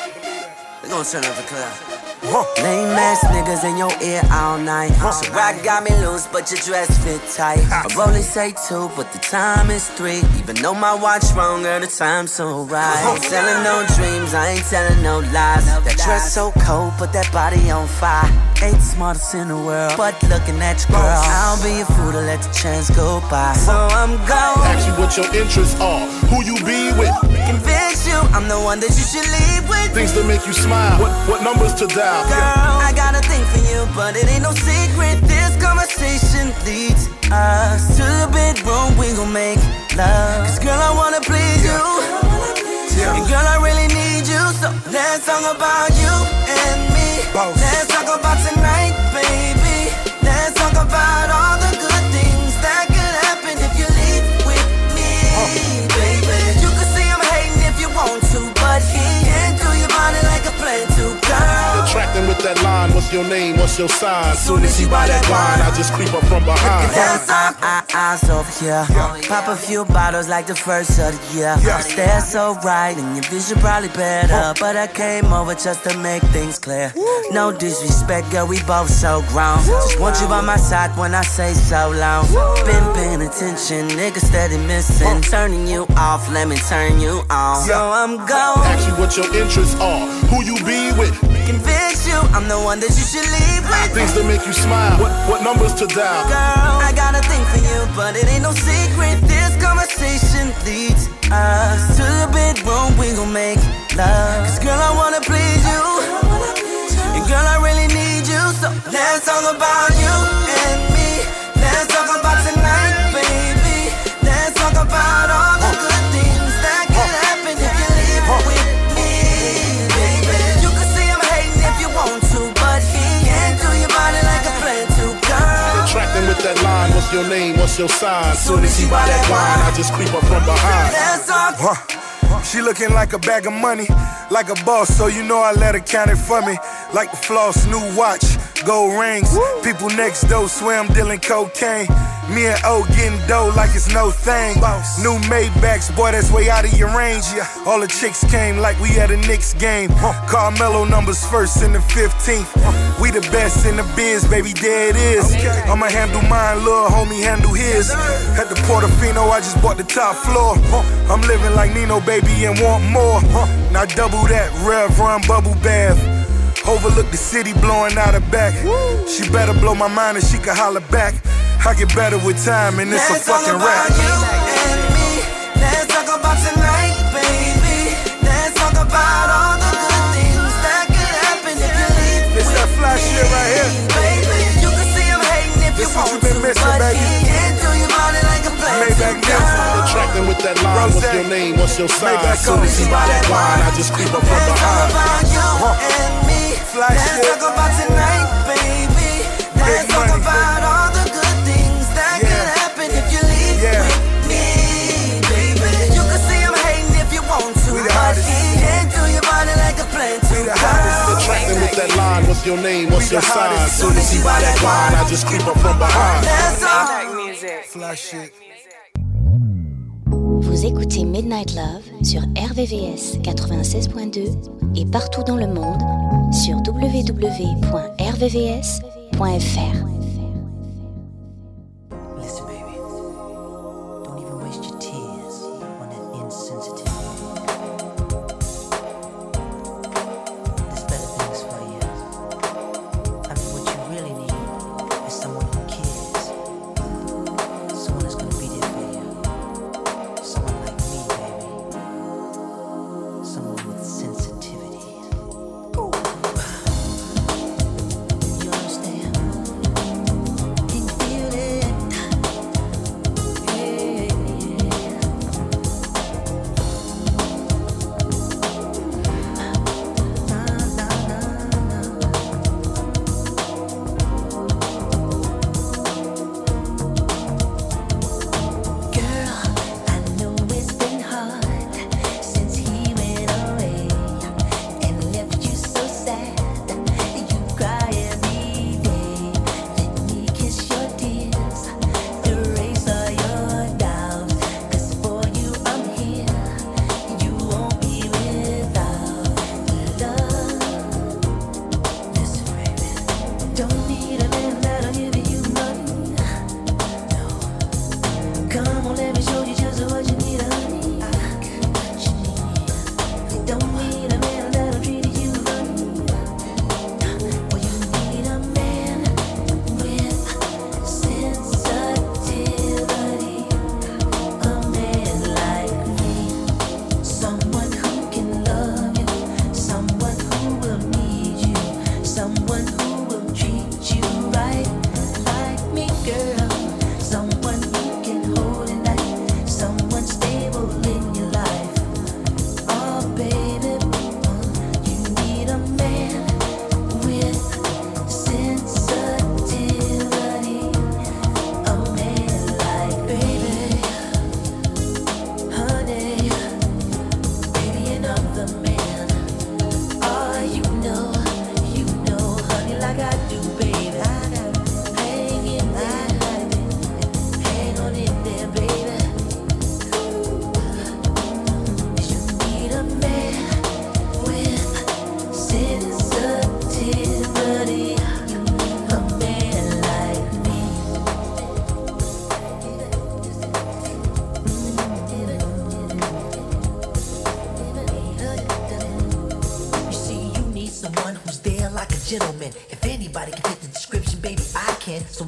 We gonna turn up the club. Lame ass niggas in your ear all night. Ciroc got me loose, but your dress fit tight. I only say two, but the time is three. Even though my watch wrong, girl, the time's so right. Ain't telling no dreams, I ain't telling no lies. That dress so cold, put that body on fire. Ain't the smartest in the world, but looking at you, girl, I'll be a fool to let the chance go by. So I'm going. Ask you what your interests are, who you be with. Convince you I'm the one that you should leave with. Things that make you smile. What what numbers to dial? Girl, I got a thing for you, but it ain't no secret. This conversation leads us to the bedroom. We gon' make love. Cause girl, I wanna please you. And girl, I really need you. So let's talk about you and me. Let's talk about tonight, What's your name? What's your sign? Soon as he buy that wine, I just creep up from behind. On I, eyes over here. Pop a few bottles like the first of the year. Stare so right and your vision probably better. But I came over just to make things clear. No disrespect, girl, we both so grown. Just want you by my side when I say so long. Been paying attention, niggas steady missing. Turning you off, let me turn you on. So I'm gone. Ask you what your interests are, who you be with. Convince you I'm the one that you should leave with. Things that make you smile. What, what numbers to dial? Girl, I got a thing for you, but it ain't no secret. This conversation leads us to the bedroom. We gon' make love. Cause girl, I wanna please you. And girl, I really need you. So let's talk about you What's your name? What's your sign? Soon as he buy that wine, I just creep up from behind. She looking like a bag of money, like a boss, so you know I let her count it for me. Like the floss, new watch, gold rings. People next door swear I'm dealing cocaine. Me and O getting dough like it's no thing. New Maybachs, boy, that's way out of your range. Yeah. All the chicks came like we at a Knicks game. Carmelo numbers first in the 15th. We the best in the biz, baby, there it is. I'ma handle mine, little homie, handle his. At the Portofino, I just bought the top floor. I'm living like Nino, baby, and want more. Now double that, Rev Run Bubble Bath. Overlook the city blowing out her back. She better blow my mind and she can holler back. I get better with time and it's a Let's talk fucking rap. you and me. Let's talk about tonight, baby. Let's talk about all the good things that could happen if you leave. It's that fly shit right here. Baby, you can see I'm hating if you This what want you been to, missing, baby. Maybach to, Attracting with that line. What's your name? What's your sign? Maybach Soon as he buy that wine, I just creep up from Let's talk behind. about you and me. Fly Let's shit. talk about tonight, baby. Let's talk money. about all the good things that Yeah. could happen if you leave Yeah. with me, baby. You can see I'm hating if you want to, but hottest. he can't do your body like a plan to. We the hottest. Attracting with that line. What's your name? What's We your the sign? hottest. Soon as he buy that wine, I just creep up from behind. Let's talk. Maybach music. Fly shit. Vous écoutez Midnight Love sur RVVS 96.2 et partout dans le monde sur www.rvvs.fr.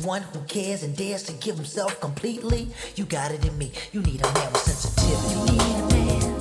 Someone who cares and dares to give himself completely. You got it in me. You need a man with sensitivity. You need a man,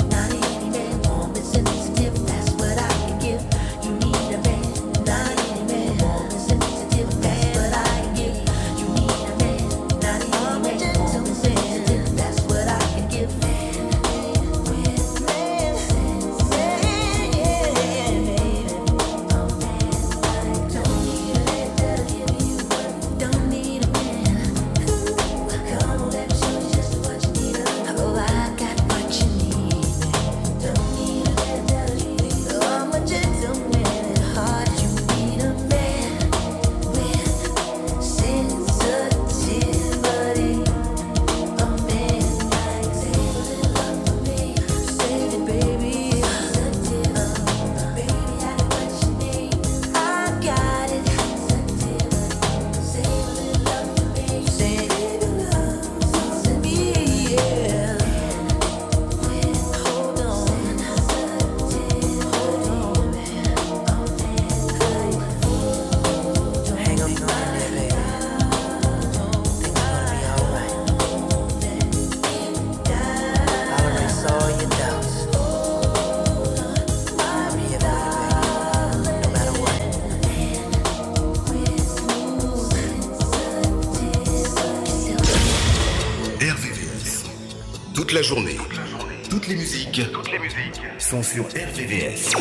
Toutes les musiques. Sont sur RVVS.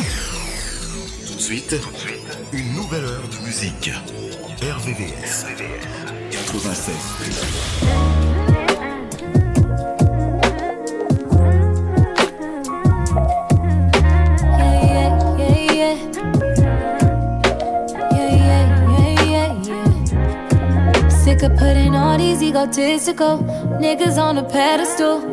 Tout de suite, une nouvelle heure de musique. RVVS. 96. Yeah, yeah, yeah. Yeah, yeah, yeah, yeah, yeah. Sick of putting all these egotistical niggas on a pedestal.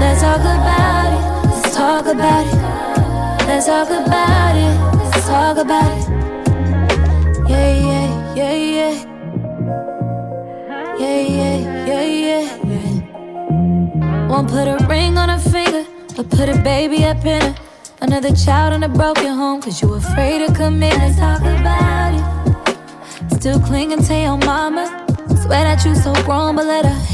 Let's talk about it. Let's talk about it. Let's talk about it. Let's talk about it. Yeah, yeah, yeah, yeah. Yeah, yeah, yeah, yeah, yeah. Won't put a ring on her finger, but put a baby up in her. Another child in a broken home, cause you afraid to commit. Let's talk about it. Still clinging to your mama. Swear that you so grown, but let her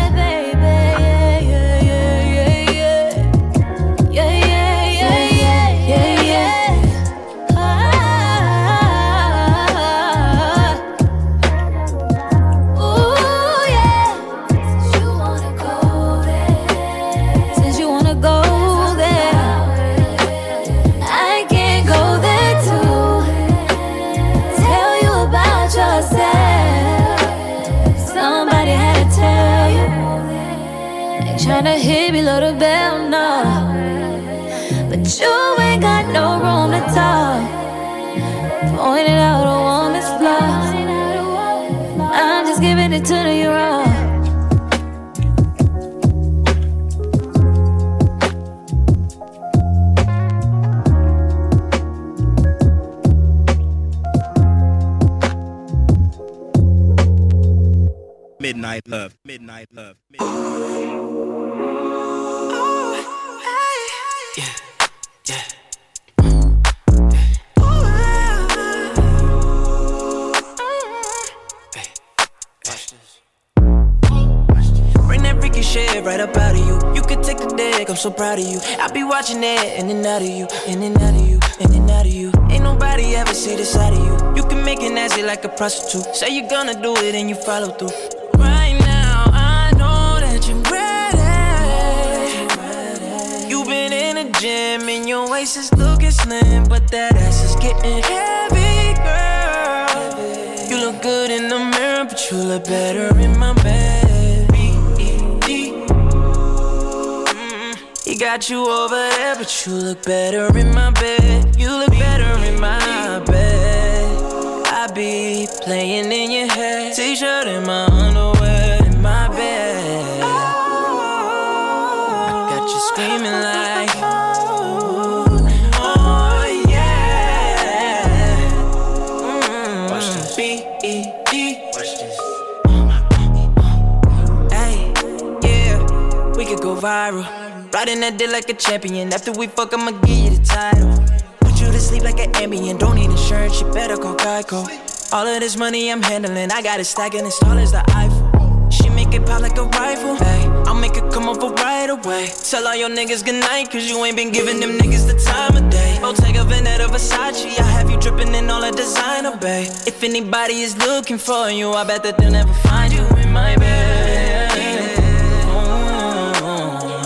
it, Pointed out like a prostitute. Say you're gonna do it and you follow through. Right now, I know that you're ready. You've been in the gym and your waist is looking slim, but that ass is getting heavy, girl. You look good in the mirror, but you look better in my bed. Mm-hmm. He got you over there, but you look better in my bed. Playing in your head, t-shirt in my underwear in my bed. Got you screaming like, oh yeah. Mm, B-E-D. Ay, yeah, we could go viral. Riding that dick like a champion. After we fuck, I'ma give you the title. Put you to sleep like an ambient. Don't need insurance, you better call Geico. All of this money I'm handling, I got it stacking as tall as the Eiffel. She make it pop like a rifle. Hey, I'll make it come over right away. Tell all your niggas good night, cause you ain't been giving them niggas the time of day. Bottega Veneta Versace, I have you dripping in all the designer, babe. If anybody is looking for you, I bet that they'll never find you in my bed.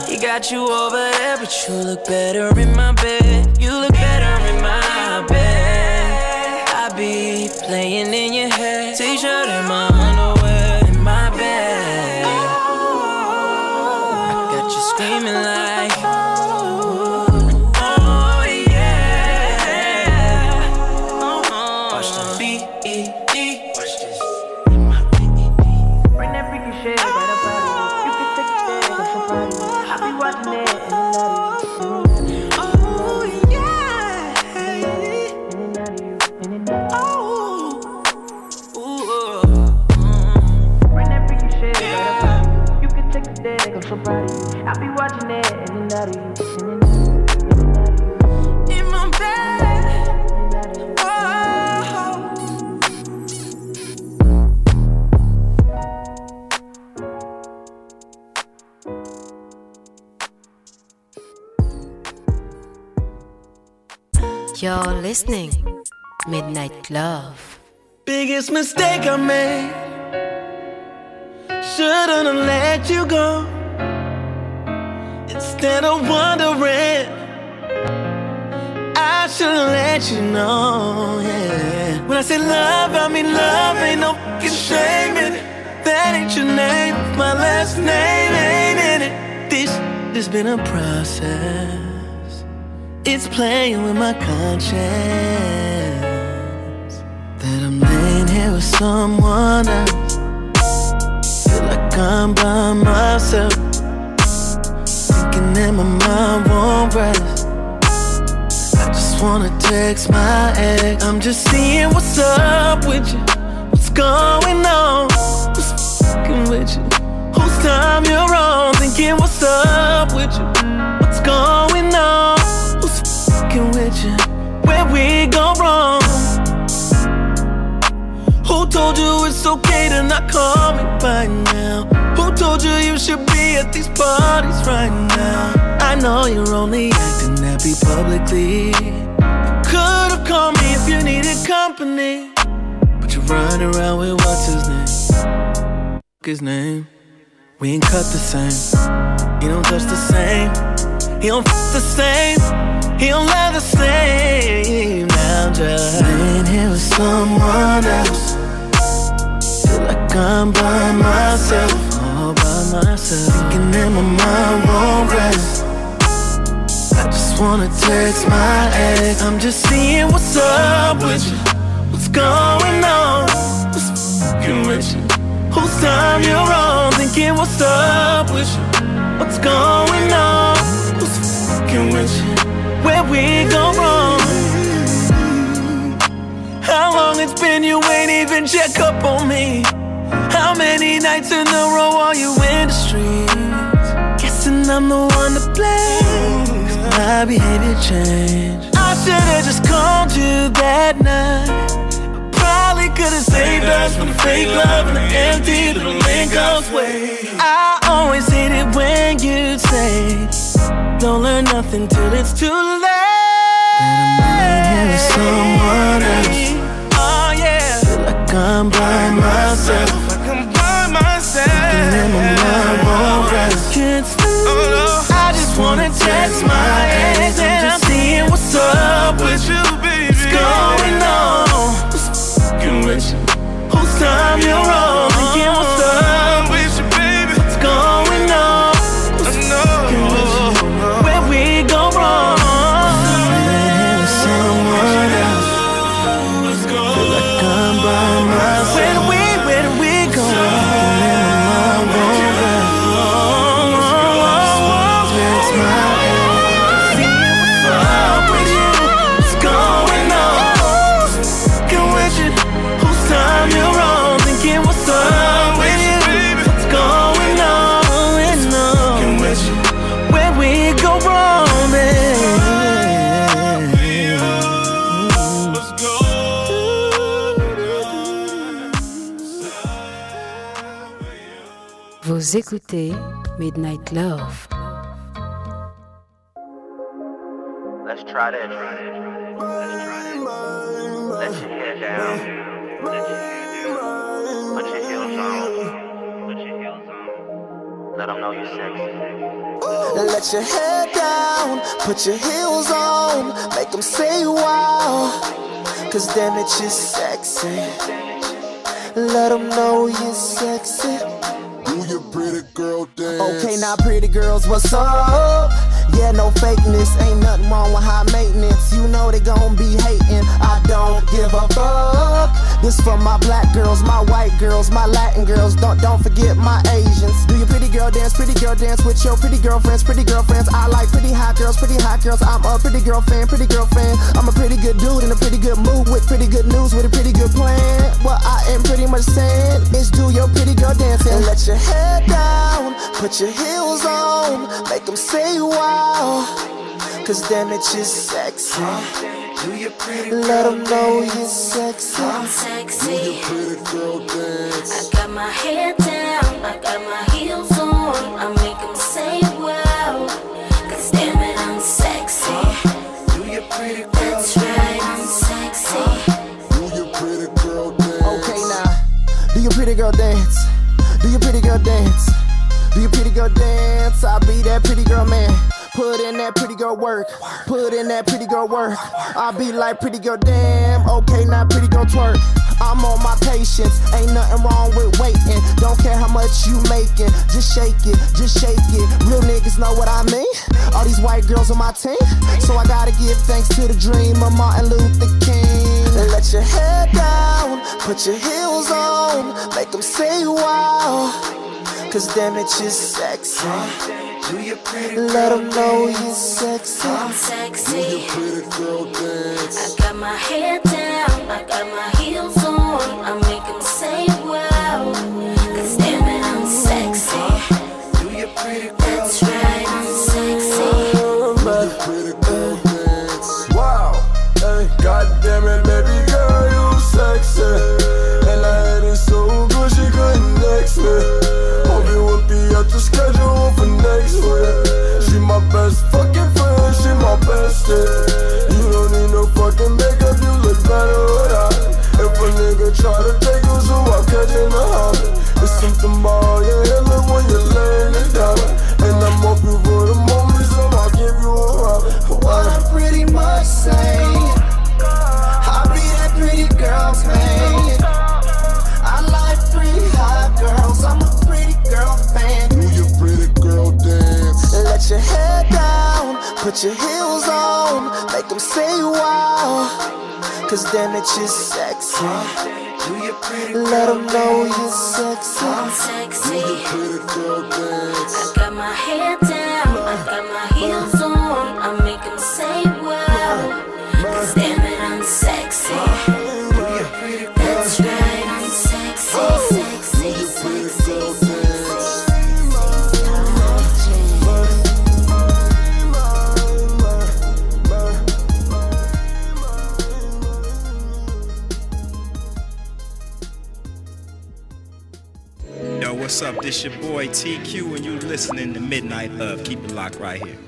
He got you over there, but you look better in my bed. Listening. Midnight Love. Biggest mistake I made. Shouldn't have let you go. Instead of wondering, I should've let you know. Yeah. When I say love, I mean love. Ain't no shame in it. That ain't your name. My last name ain't in it. This has been a process. It's playing with my conscience that I'm laying here with someone else. Feel like I'm by myself, thinking that my mind won't rest. I just wanna text my ex. I'm just seeing what's up with you, what's going on, what's fucking with you, whose time you're on, thinking what's up with you, what's going on, told you it's okay to not call me by now? Who told you you should be at these parties right now? I know you're only acting happy publicly. Could've called me if you needed company. But you're running around with what's his name? His name. We ain't cut the same. He don't touch the same. He don't f the same. He don't love the same. Now just laying here with someone else. I'm by myself, all by myself. Thinking that my mind won't rest. I just wanna text my ex. I'm just seeing what's up with you. What's going on? What's fucking with you? Whose time you're on? Thinking what's up with you? What's going on? Who's fucking with you? Where we go wrong? How long it's been you ain't even check up on me? How many nights in a row are you in the streets? Guessing I'm the one to blame. my behavior changed. I should've just called you that night. Probably could've saved us from the fake love and the empty little link way. I always hate it when you say, Don't learn nothing till it's too late. That I'm someone else. I'm by myself. I'm by myself. In my mind. Can't sleep. Oh, I just wanna text my ex and I'm what's up with you, baby. What's going on? What's with you? Whose time you're on? Vous écoutez Midnight Love. Let's try this. Let your hair down. Put your heels on. Put your heels on. Let them know you're sexy. Let your head down, put your heels on, make them say wow. Cause damn it, you're sexy. Let them know you're sexy. Pretty girl dance. Okay, now pretty girls, what's up? Yeah, no fakeness, ain't nothing wrong with high maintenance. You know they gon' be hating. I don't give a fuck. This for my black girls, my white girls, my Latin girls. Don't don't forget my Asians. Do your pretty girl dance, pretty girl dance with your pretty girlfriends, pretty girlfriends. I like pretty hot girls, pretty hot girls. I'm a pretty girl fan, pretty girl fan. I'm a pretty good dude in a pretty good mood with pretty good news with a pretty good plan. What I am pretty much saying is do your pretty girl dancing. And let your head down, put your heels on, make them say wow. Cause damn it, you're sexy. Let them know you're sexy. I'm sexy. Pretty girl dance. I got my head down, I got my heels on. I make them say wow. Cause damn it, I'm sexy. do you pretty That's right, I'm sexy. Do your pretty girl dance. Okay, now, do your pretty girl dance. Do your pretty girl dance. Do your pretty girl dance. I'll be that pretty girl man. Put in that pretty girl work. Put in that pretty girl work. I'll be like pretty girl damn. Okay, now pretty girl twerk. I'm on my patience. Ain't nothing wrong with waiting. Don't care how much you making. Just shake it, just shake it. Real niggas know what I mean. All these white girls on my team. So I gotta give thanks to the dream of Martin Luther King. Let your head down, put your heels on, make them say wow. Cause damn it, you're sexy. Let them know you're sexy. I'm sexy. Pretty girl dance. I got my head down, I got my heels on. I bestie. You don't need no fucking makeup, you look better without. If a nigga try to take you, so I catch in the habit. It's something about your hair, look when you're laying it down. And I'm up you for the moment, so I'll give you a rub. What I pretty much say. I be that pretty girl's man. I like pretty hot girls. I'm a pretty girl fan. Do your pretty girl dance. Let your head put your heels on, make them say wow. Cause damn it, you're sexy. Let them know you're sexy. I'm sexy. Pretty girl dance. I got my head down, I got my heels what's up? This your boy TQ, and you listening to Midnight Love. Keep it locked right here.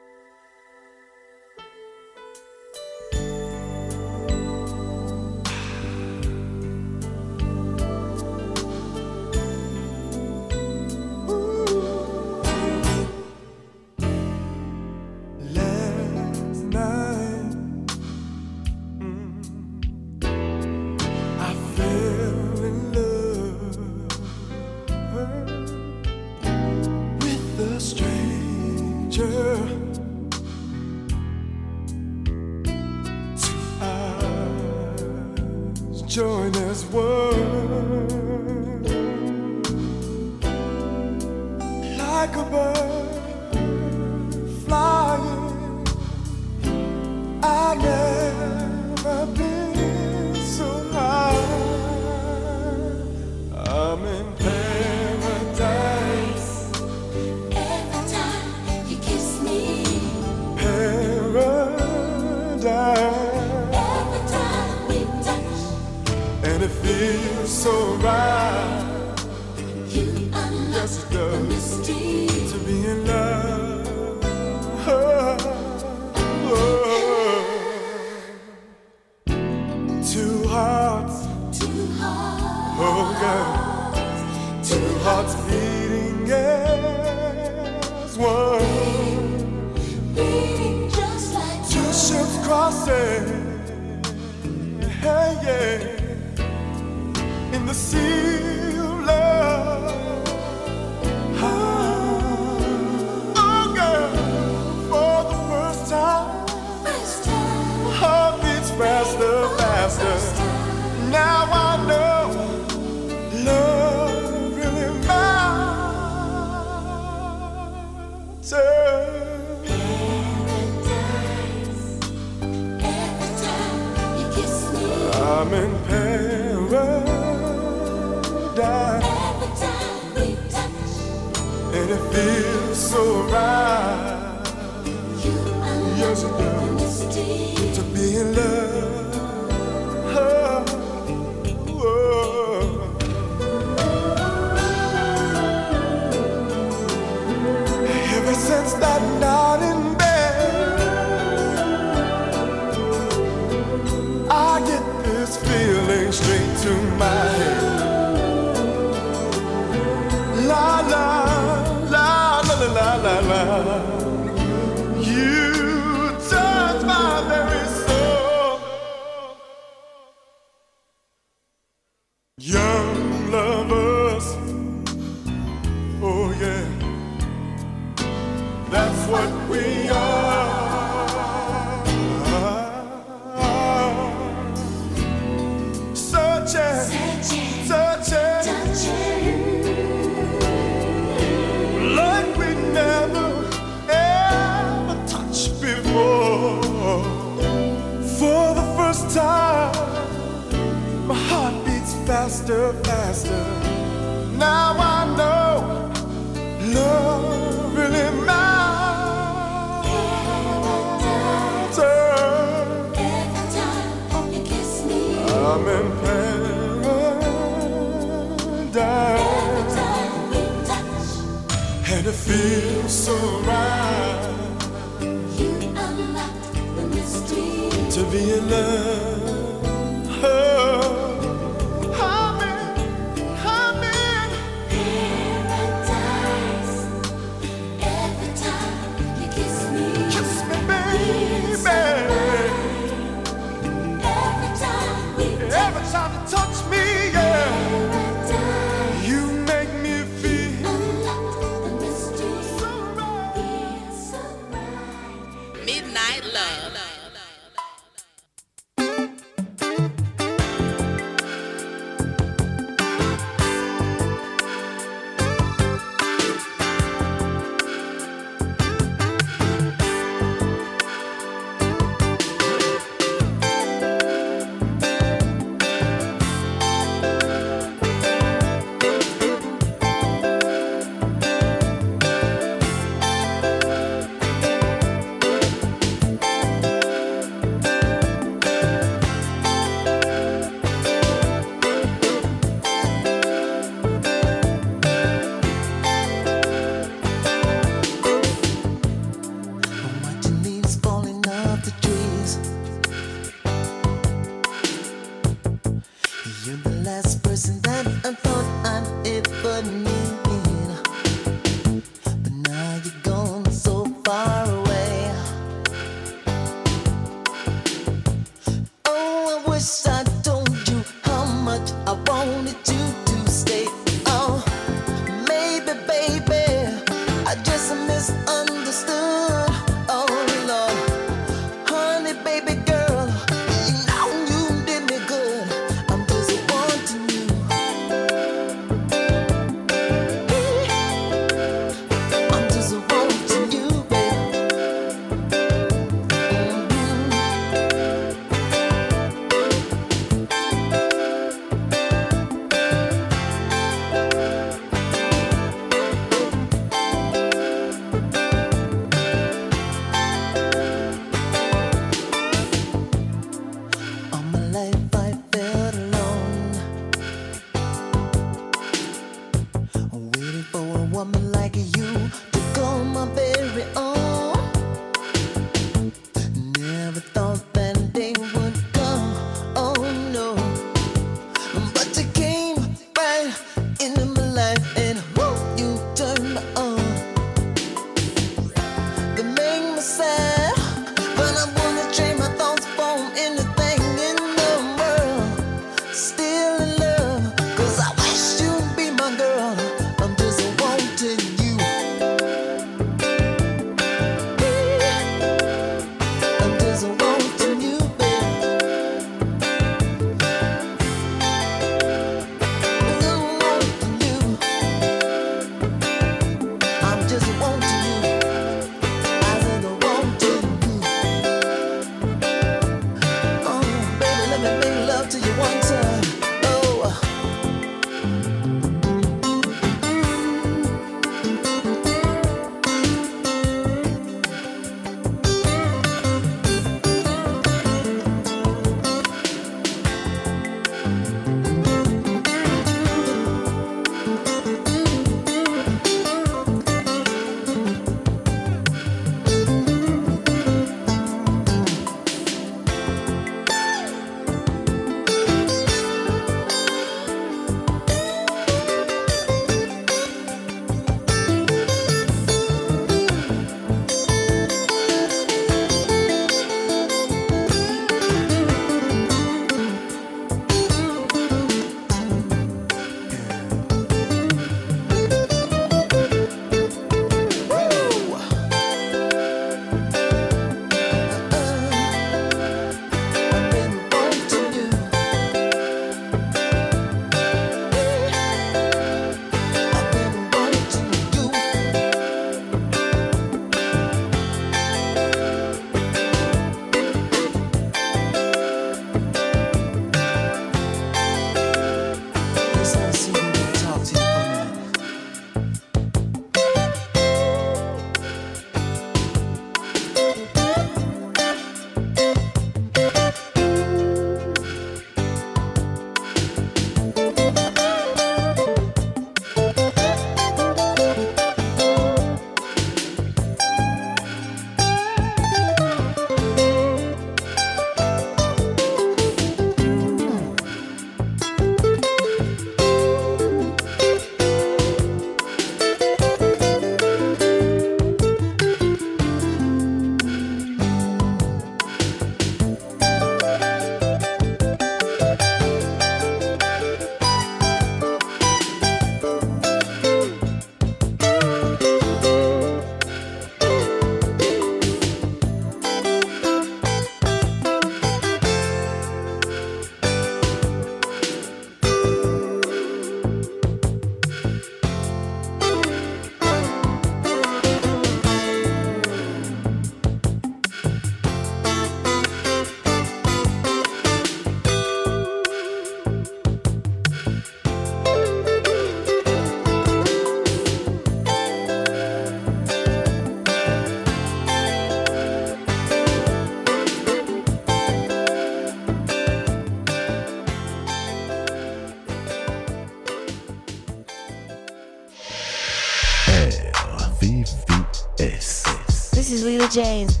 is Lila James.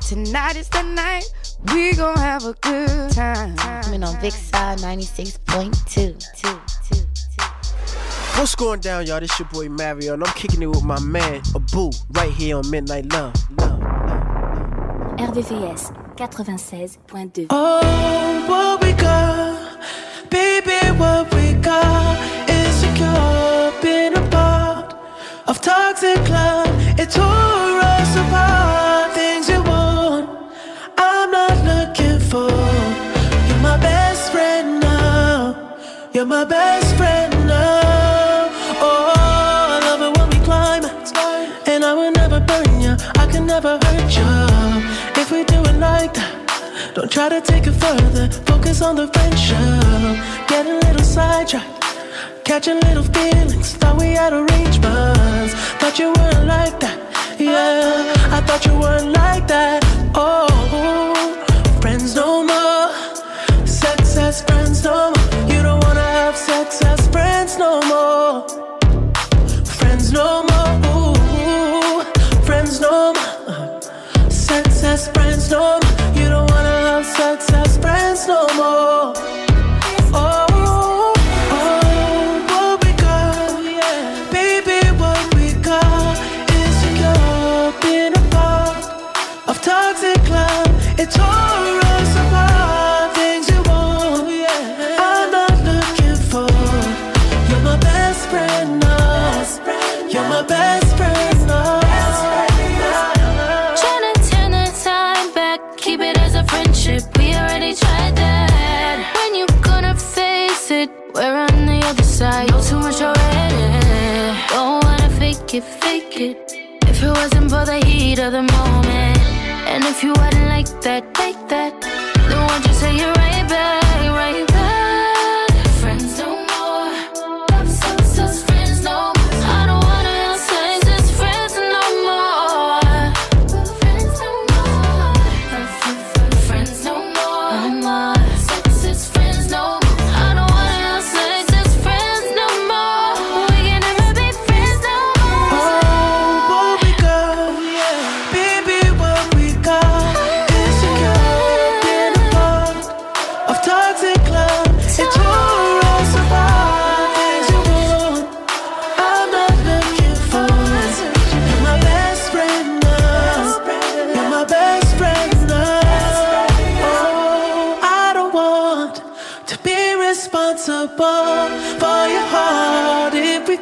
Tonight is the night. We gonna have a good time. Coming on Vixar 96.2. What's going down, y'all? This your boy Mario, and I'm kicking it with my man Abu right here on Midnight Love. Love, love, love. RVVS 96.2. Oh, boy. Try to take it further, focus on the venture. Get a little sidetracked, catching little feelings. Thought we had a reach, but thought you weren't like that. Yeah, I thought you weren't like that. Oh.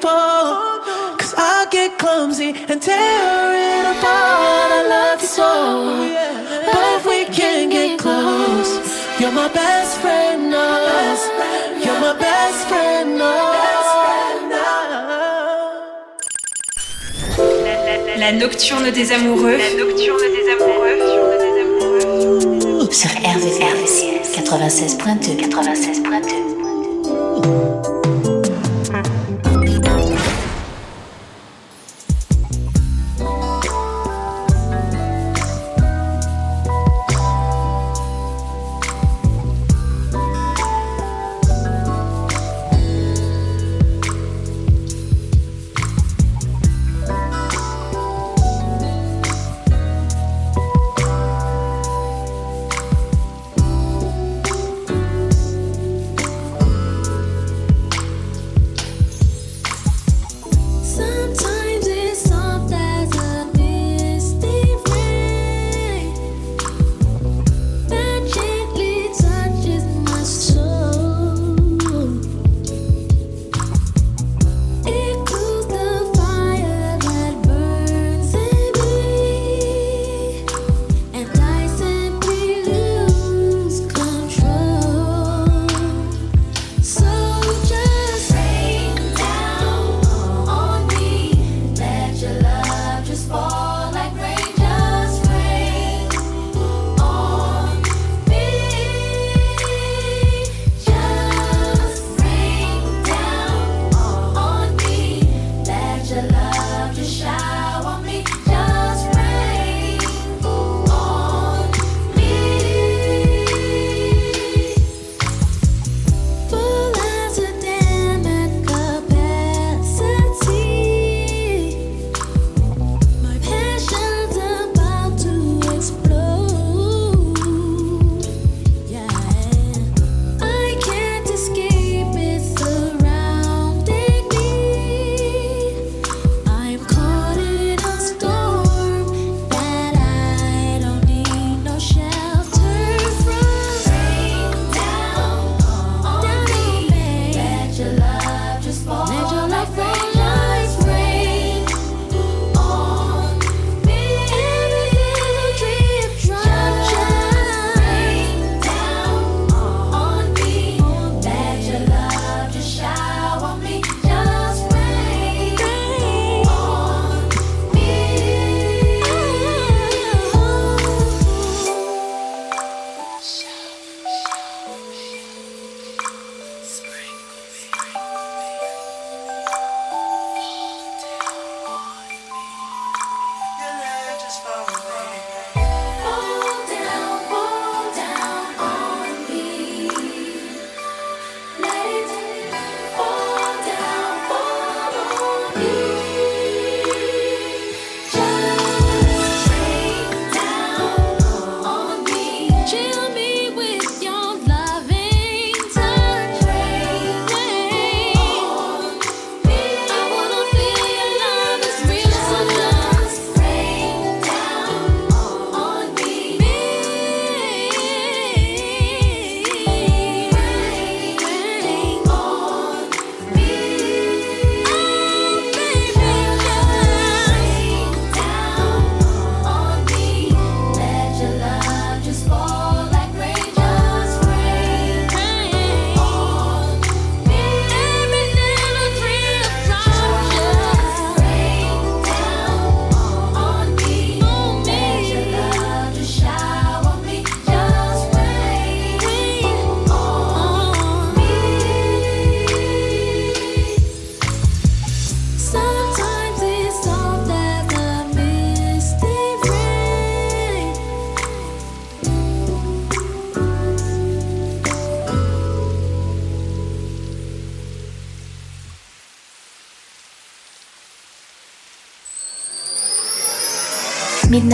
Cause I get clumsy and tear it But if we can get close, you're my best La nocturne des amoureux. Sur 96.2 96.2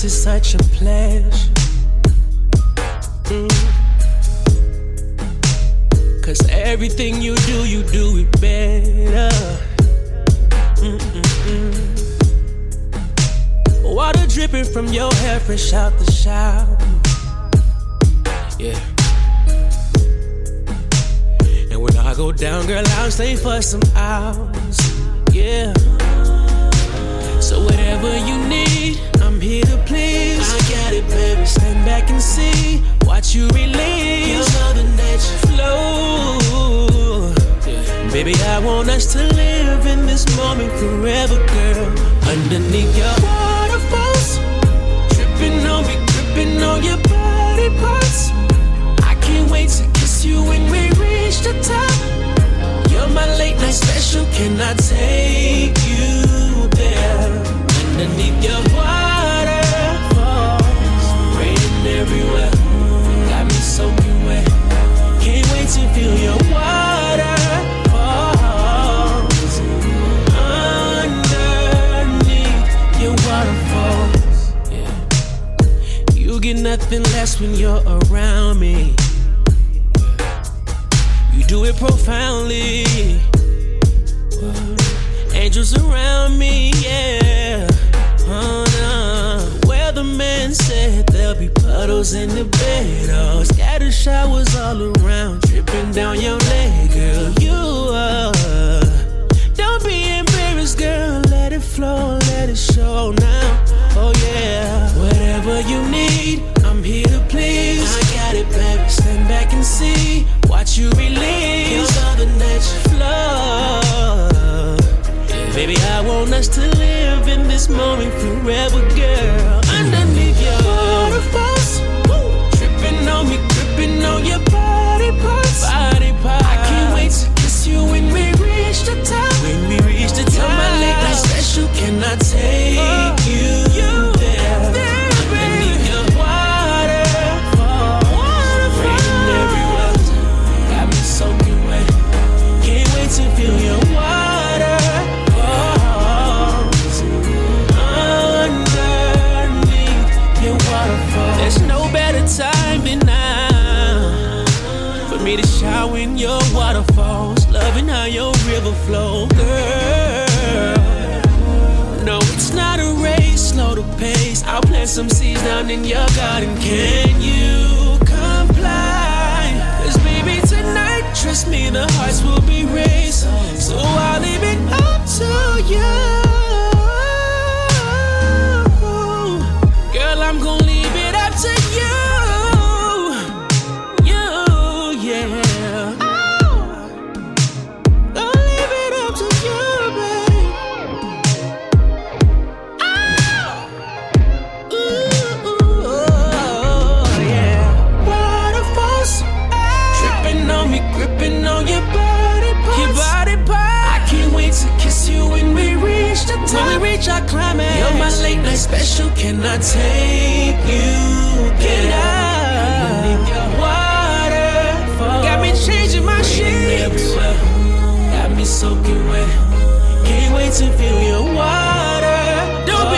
This is such a pleasure. flow, let it show now. Oh yeah. Whatever you need, I'm here to please. I got it, baby. Stand back and see. Watch you release. Cause the natural flow. Yeah. Baby, I want us to live in this moment forever, girl. diamond in your garden. Can you? special, can I take you? Can I? Underneath. Got me changing my sheets. Got me soaking wet. Can't wait to feel your water. Don't be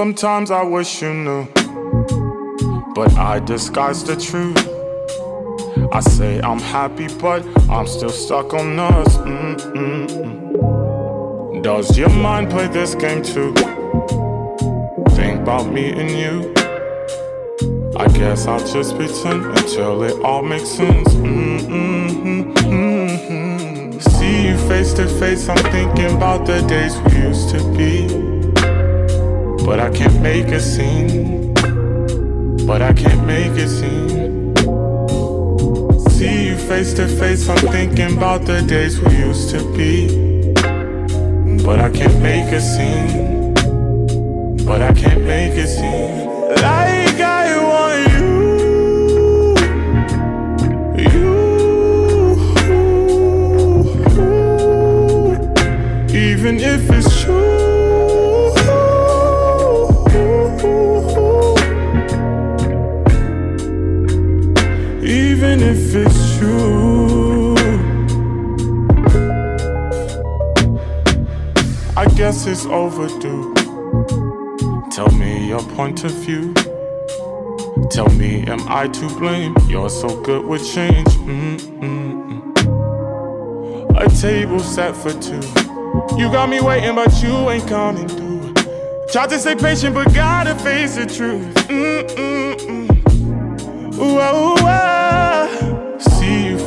Sometimes I wish you knew, but I disguise the truth. I say I'm happy, but I'm still stuck on us. Mm-mm-mm. Does your mind play this game too? Think about me and you. I guess I'll just pretend until it all makes sense. Mm-mm-mm, mm-mm. See you face to face, I'm thinking about the days we used to be. But I can't make a scene. But I can't make a scene. See you face to face, I'm thinking about the days we used to be. But I can't make a scene. But I can't make a scene. Like I want you. You. Even if it's true. If it's true. I guess it's overdue. Tell me your point of view. Tell me, am I to blame? You're so good with change. Mm-mm-mm. A table set for two. You got me waiting, but you ain't coming through. Tried to stay patient, but gotta face the truth. Mm-mm-mm. Ooh, ah, ooh, ah. See you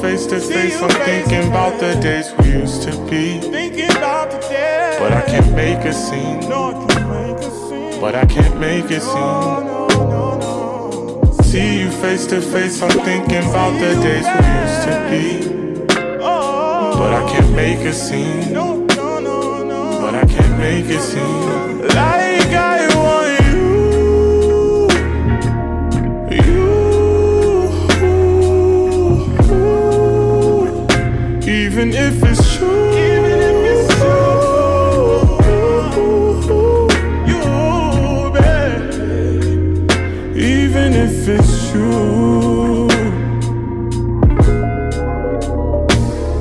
face to face. I'm thinking about the days we used to be. Thinking about the days. But I can't make a scene. But I can't make a scene. See you face to face. I'm thinking about the days we used to be. But I can't make a scene. But I can't make a scene. Even if it's true. Even if it's. You, babe. Even if it's true.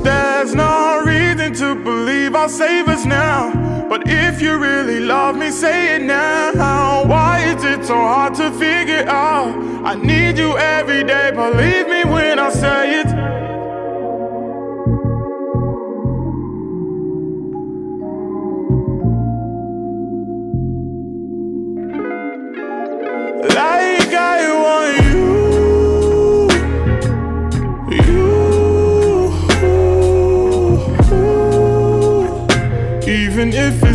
There's no reason to believe I'll save us now. But if you really love me, say it now. Why is it so hard to figure out? I need you every day, believe me when I say it. Even if it's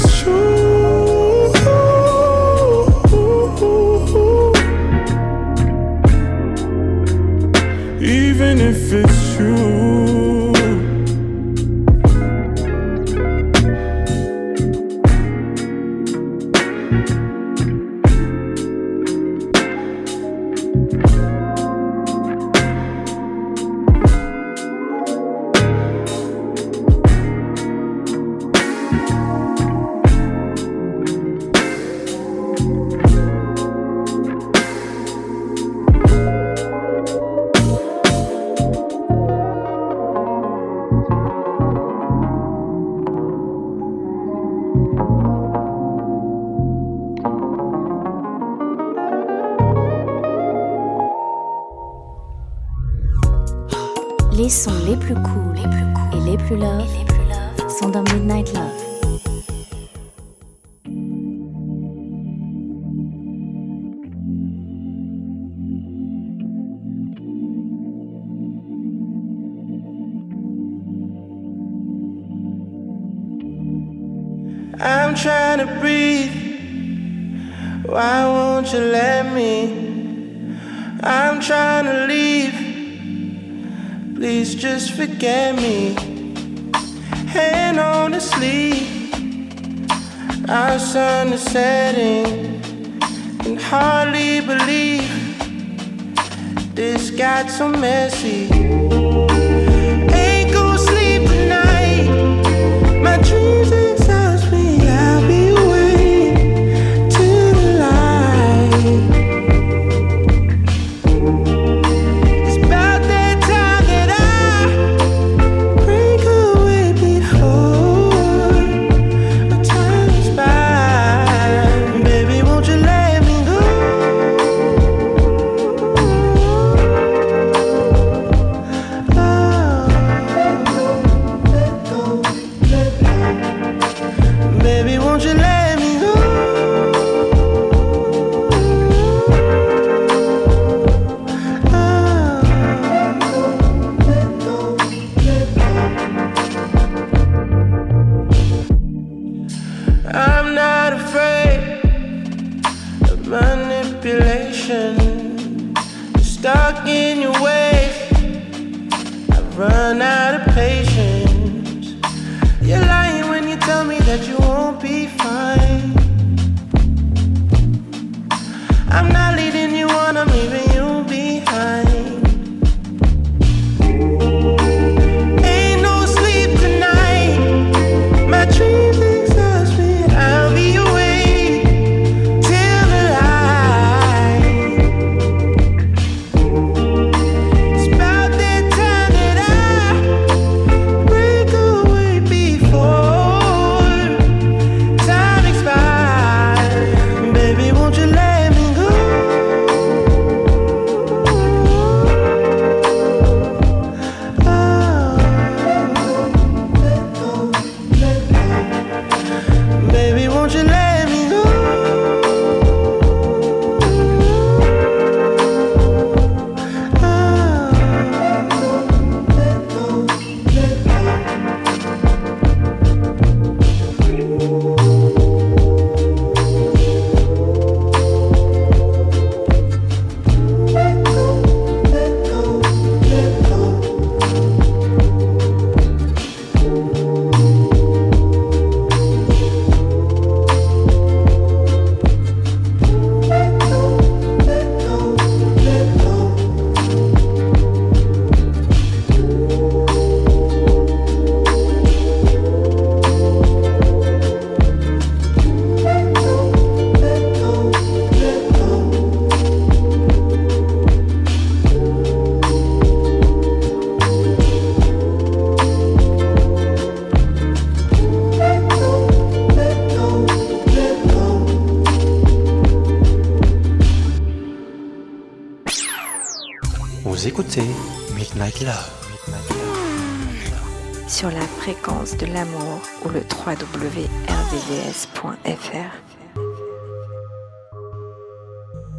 Why won't you let me? I'm trying to leave. Please just forget me. Hand on the sleeve. Our sun is setting. Can hardly believe this got so messy.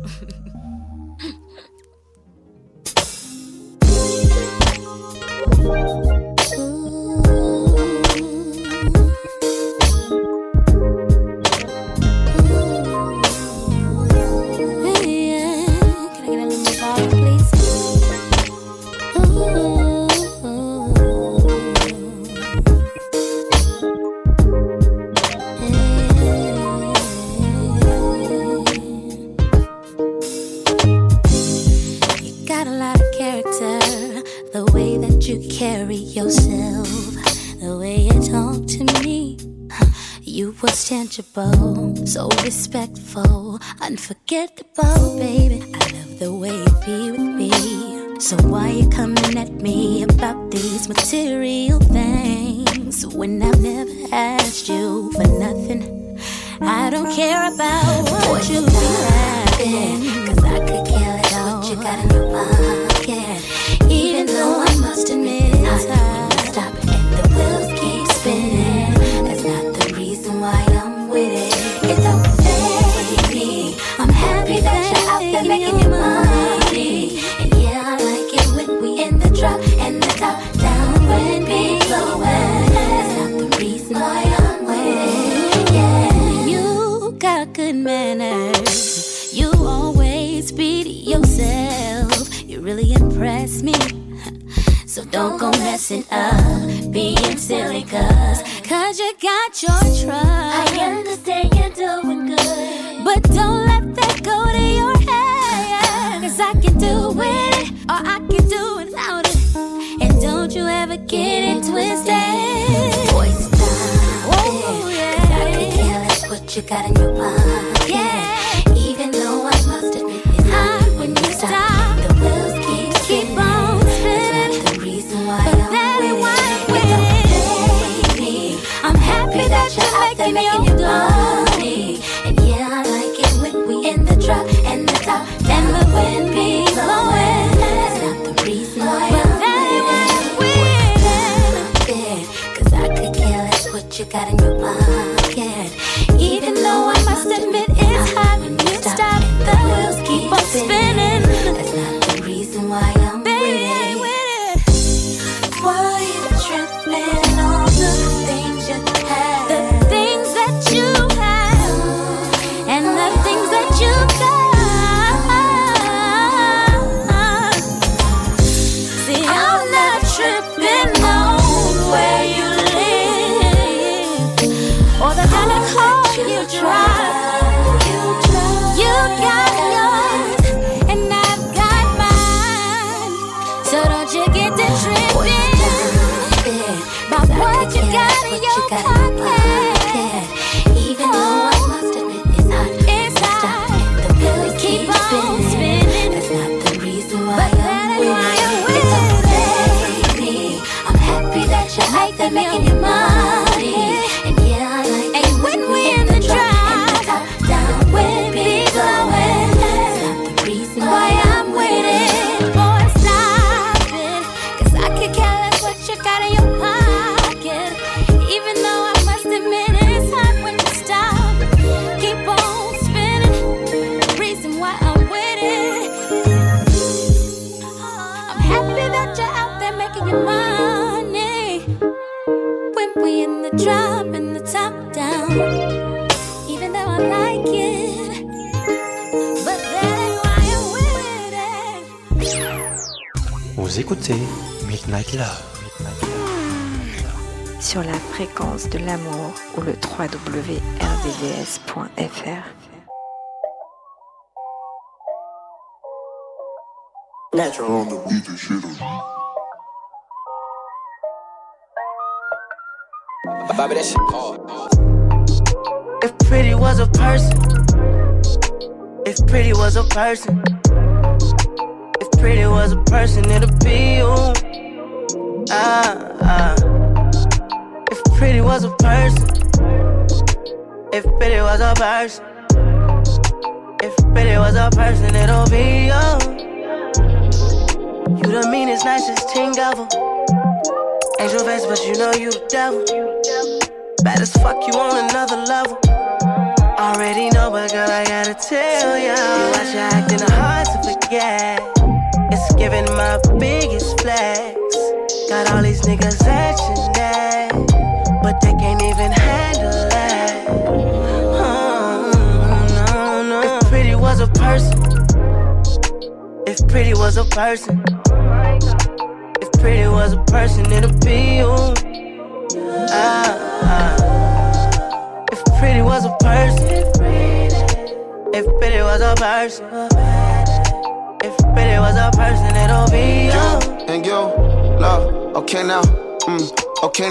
呵呵呵呵。so respectful, unforgettable, baby. I love the way you be with me. So why you coming at me about these material things when I've never asked you for nothing? I don't care about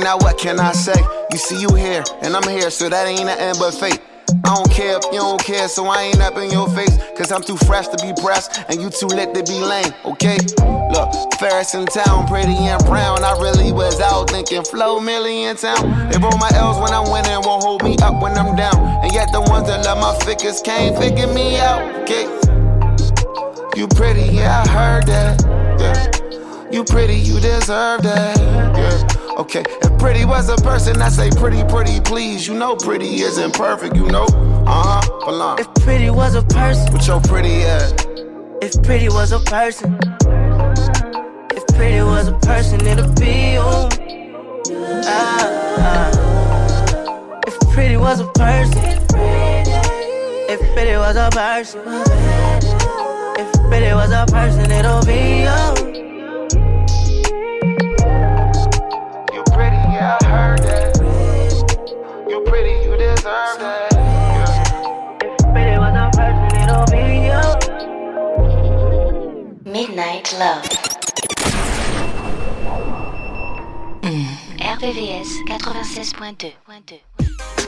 now what can I say? You see, you here, and I'm here, so that ain't nothing but fate. I don't care if you don't care, so I ain't up in your face. Cause I'm too fresh to be pressed, and you too lit to be lame, okay? Look, Ferris in town, pretty and brown. I really was out thinking flow million town. They roll my L's when I'm winning, won't hold me up when I'm down. And yet the ones that love my figures can't figure me out, okay? You pretty, yeah, I heard that. Yeah. You pretty, you deserve that. Yeah. Okay, if pretty was a person, I say pretty, pretty, please. You know pretty isn't perfect, you know. Uh huh, belong. If pretty was a person, what your pretty at? If pretty was a person, if pretty was a person, it'd be you. Ah, ah. If pretty was a person, if pretty was a person. If Billy was a person, it'll be. You Midnight Love. Mm. RVVS 96.2.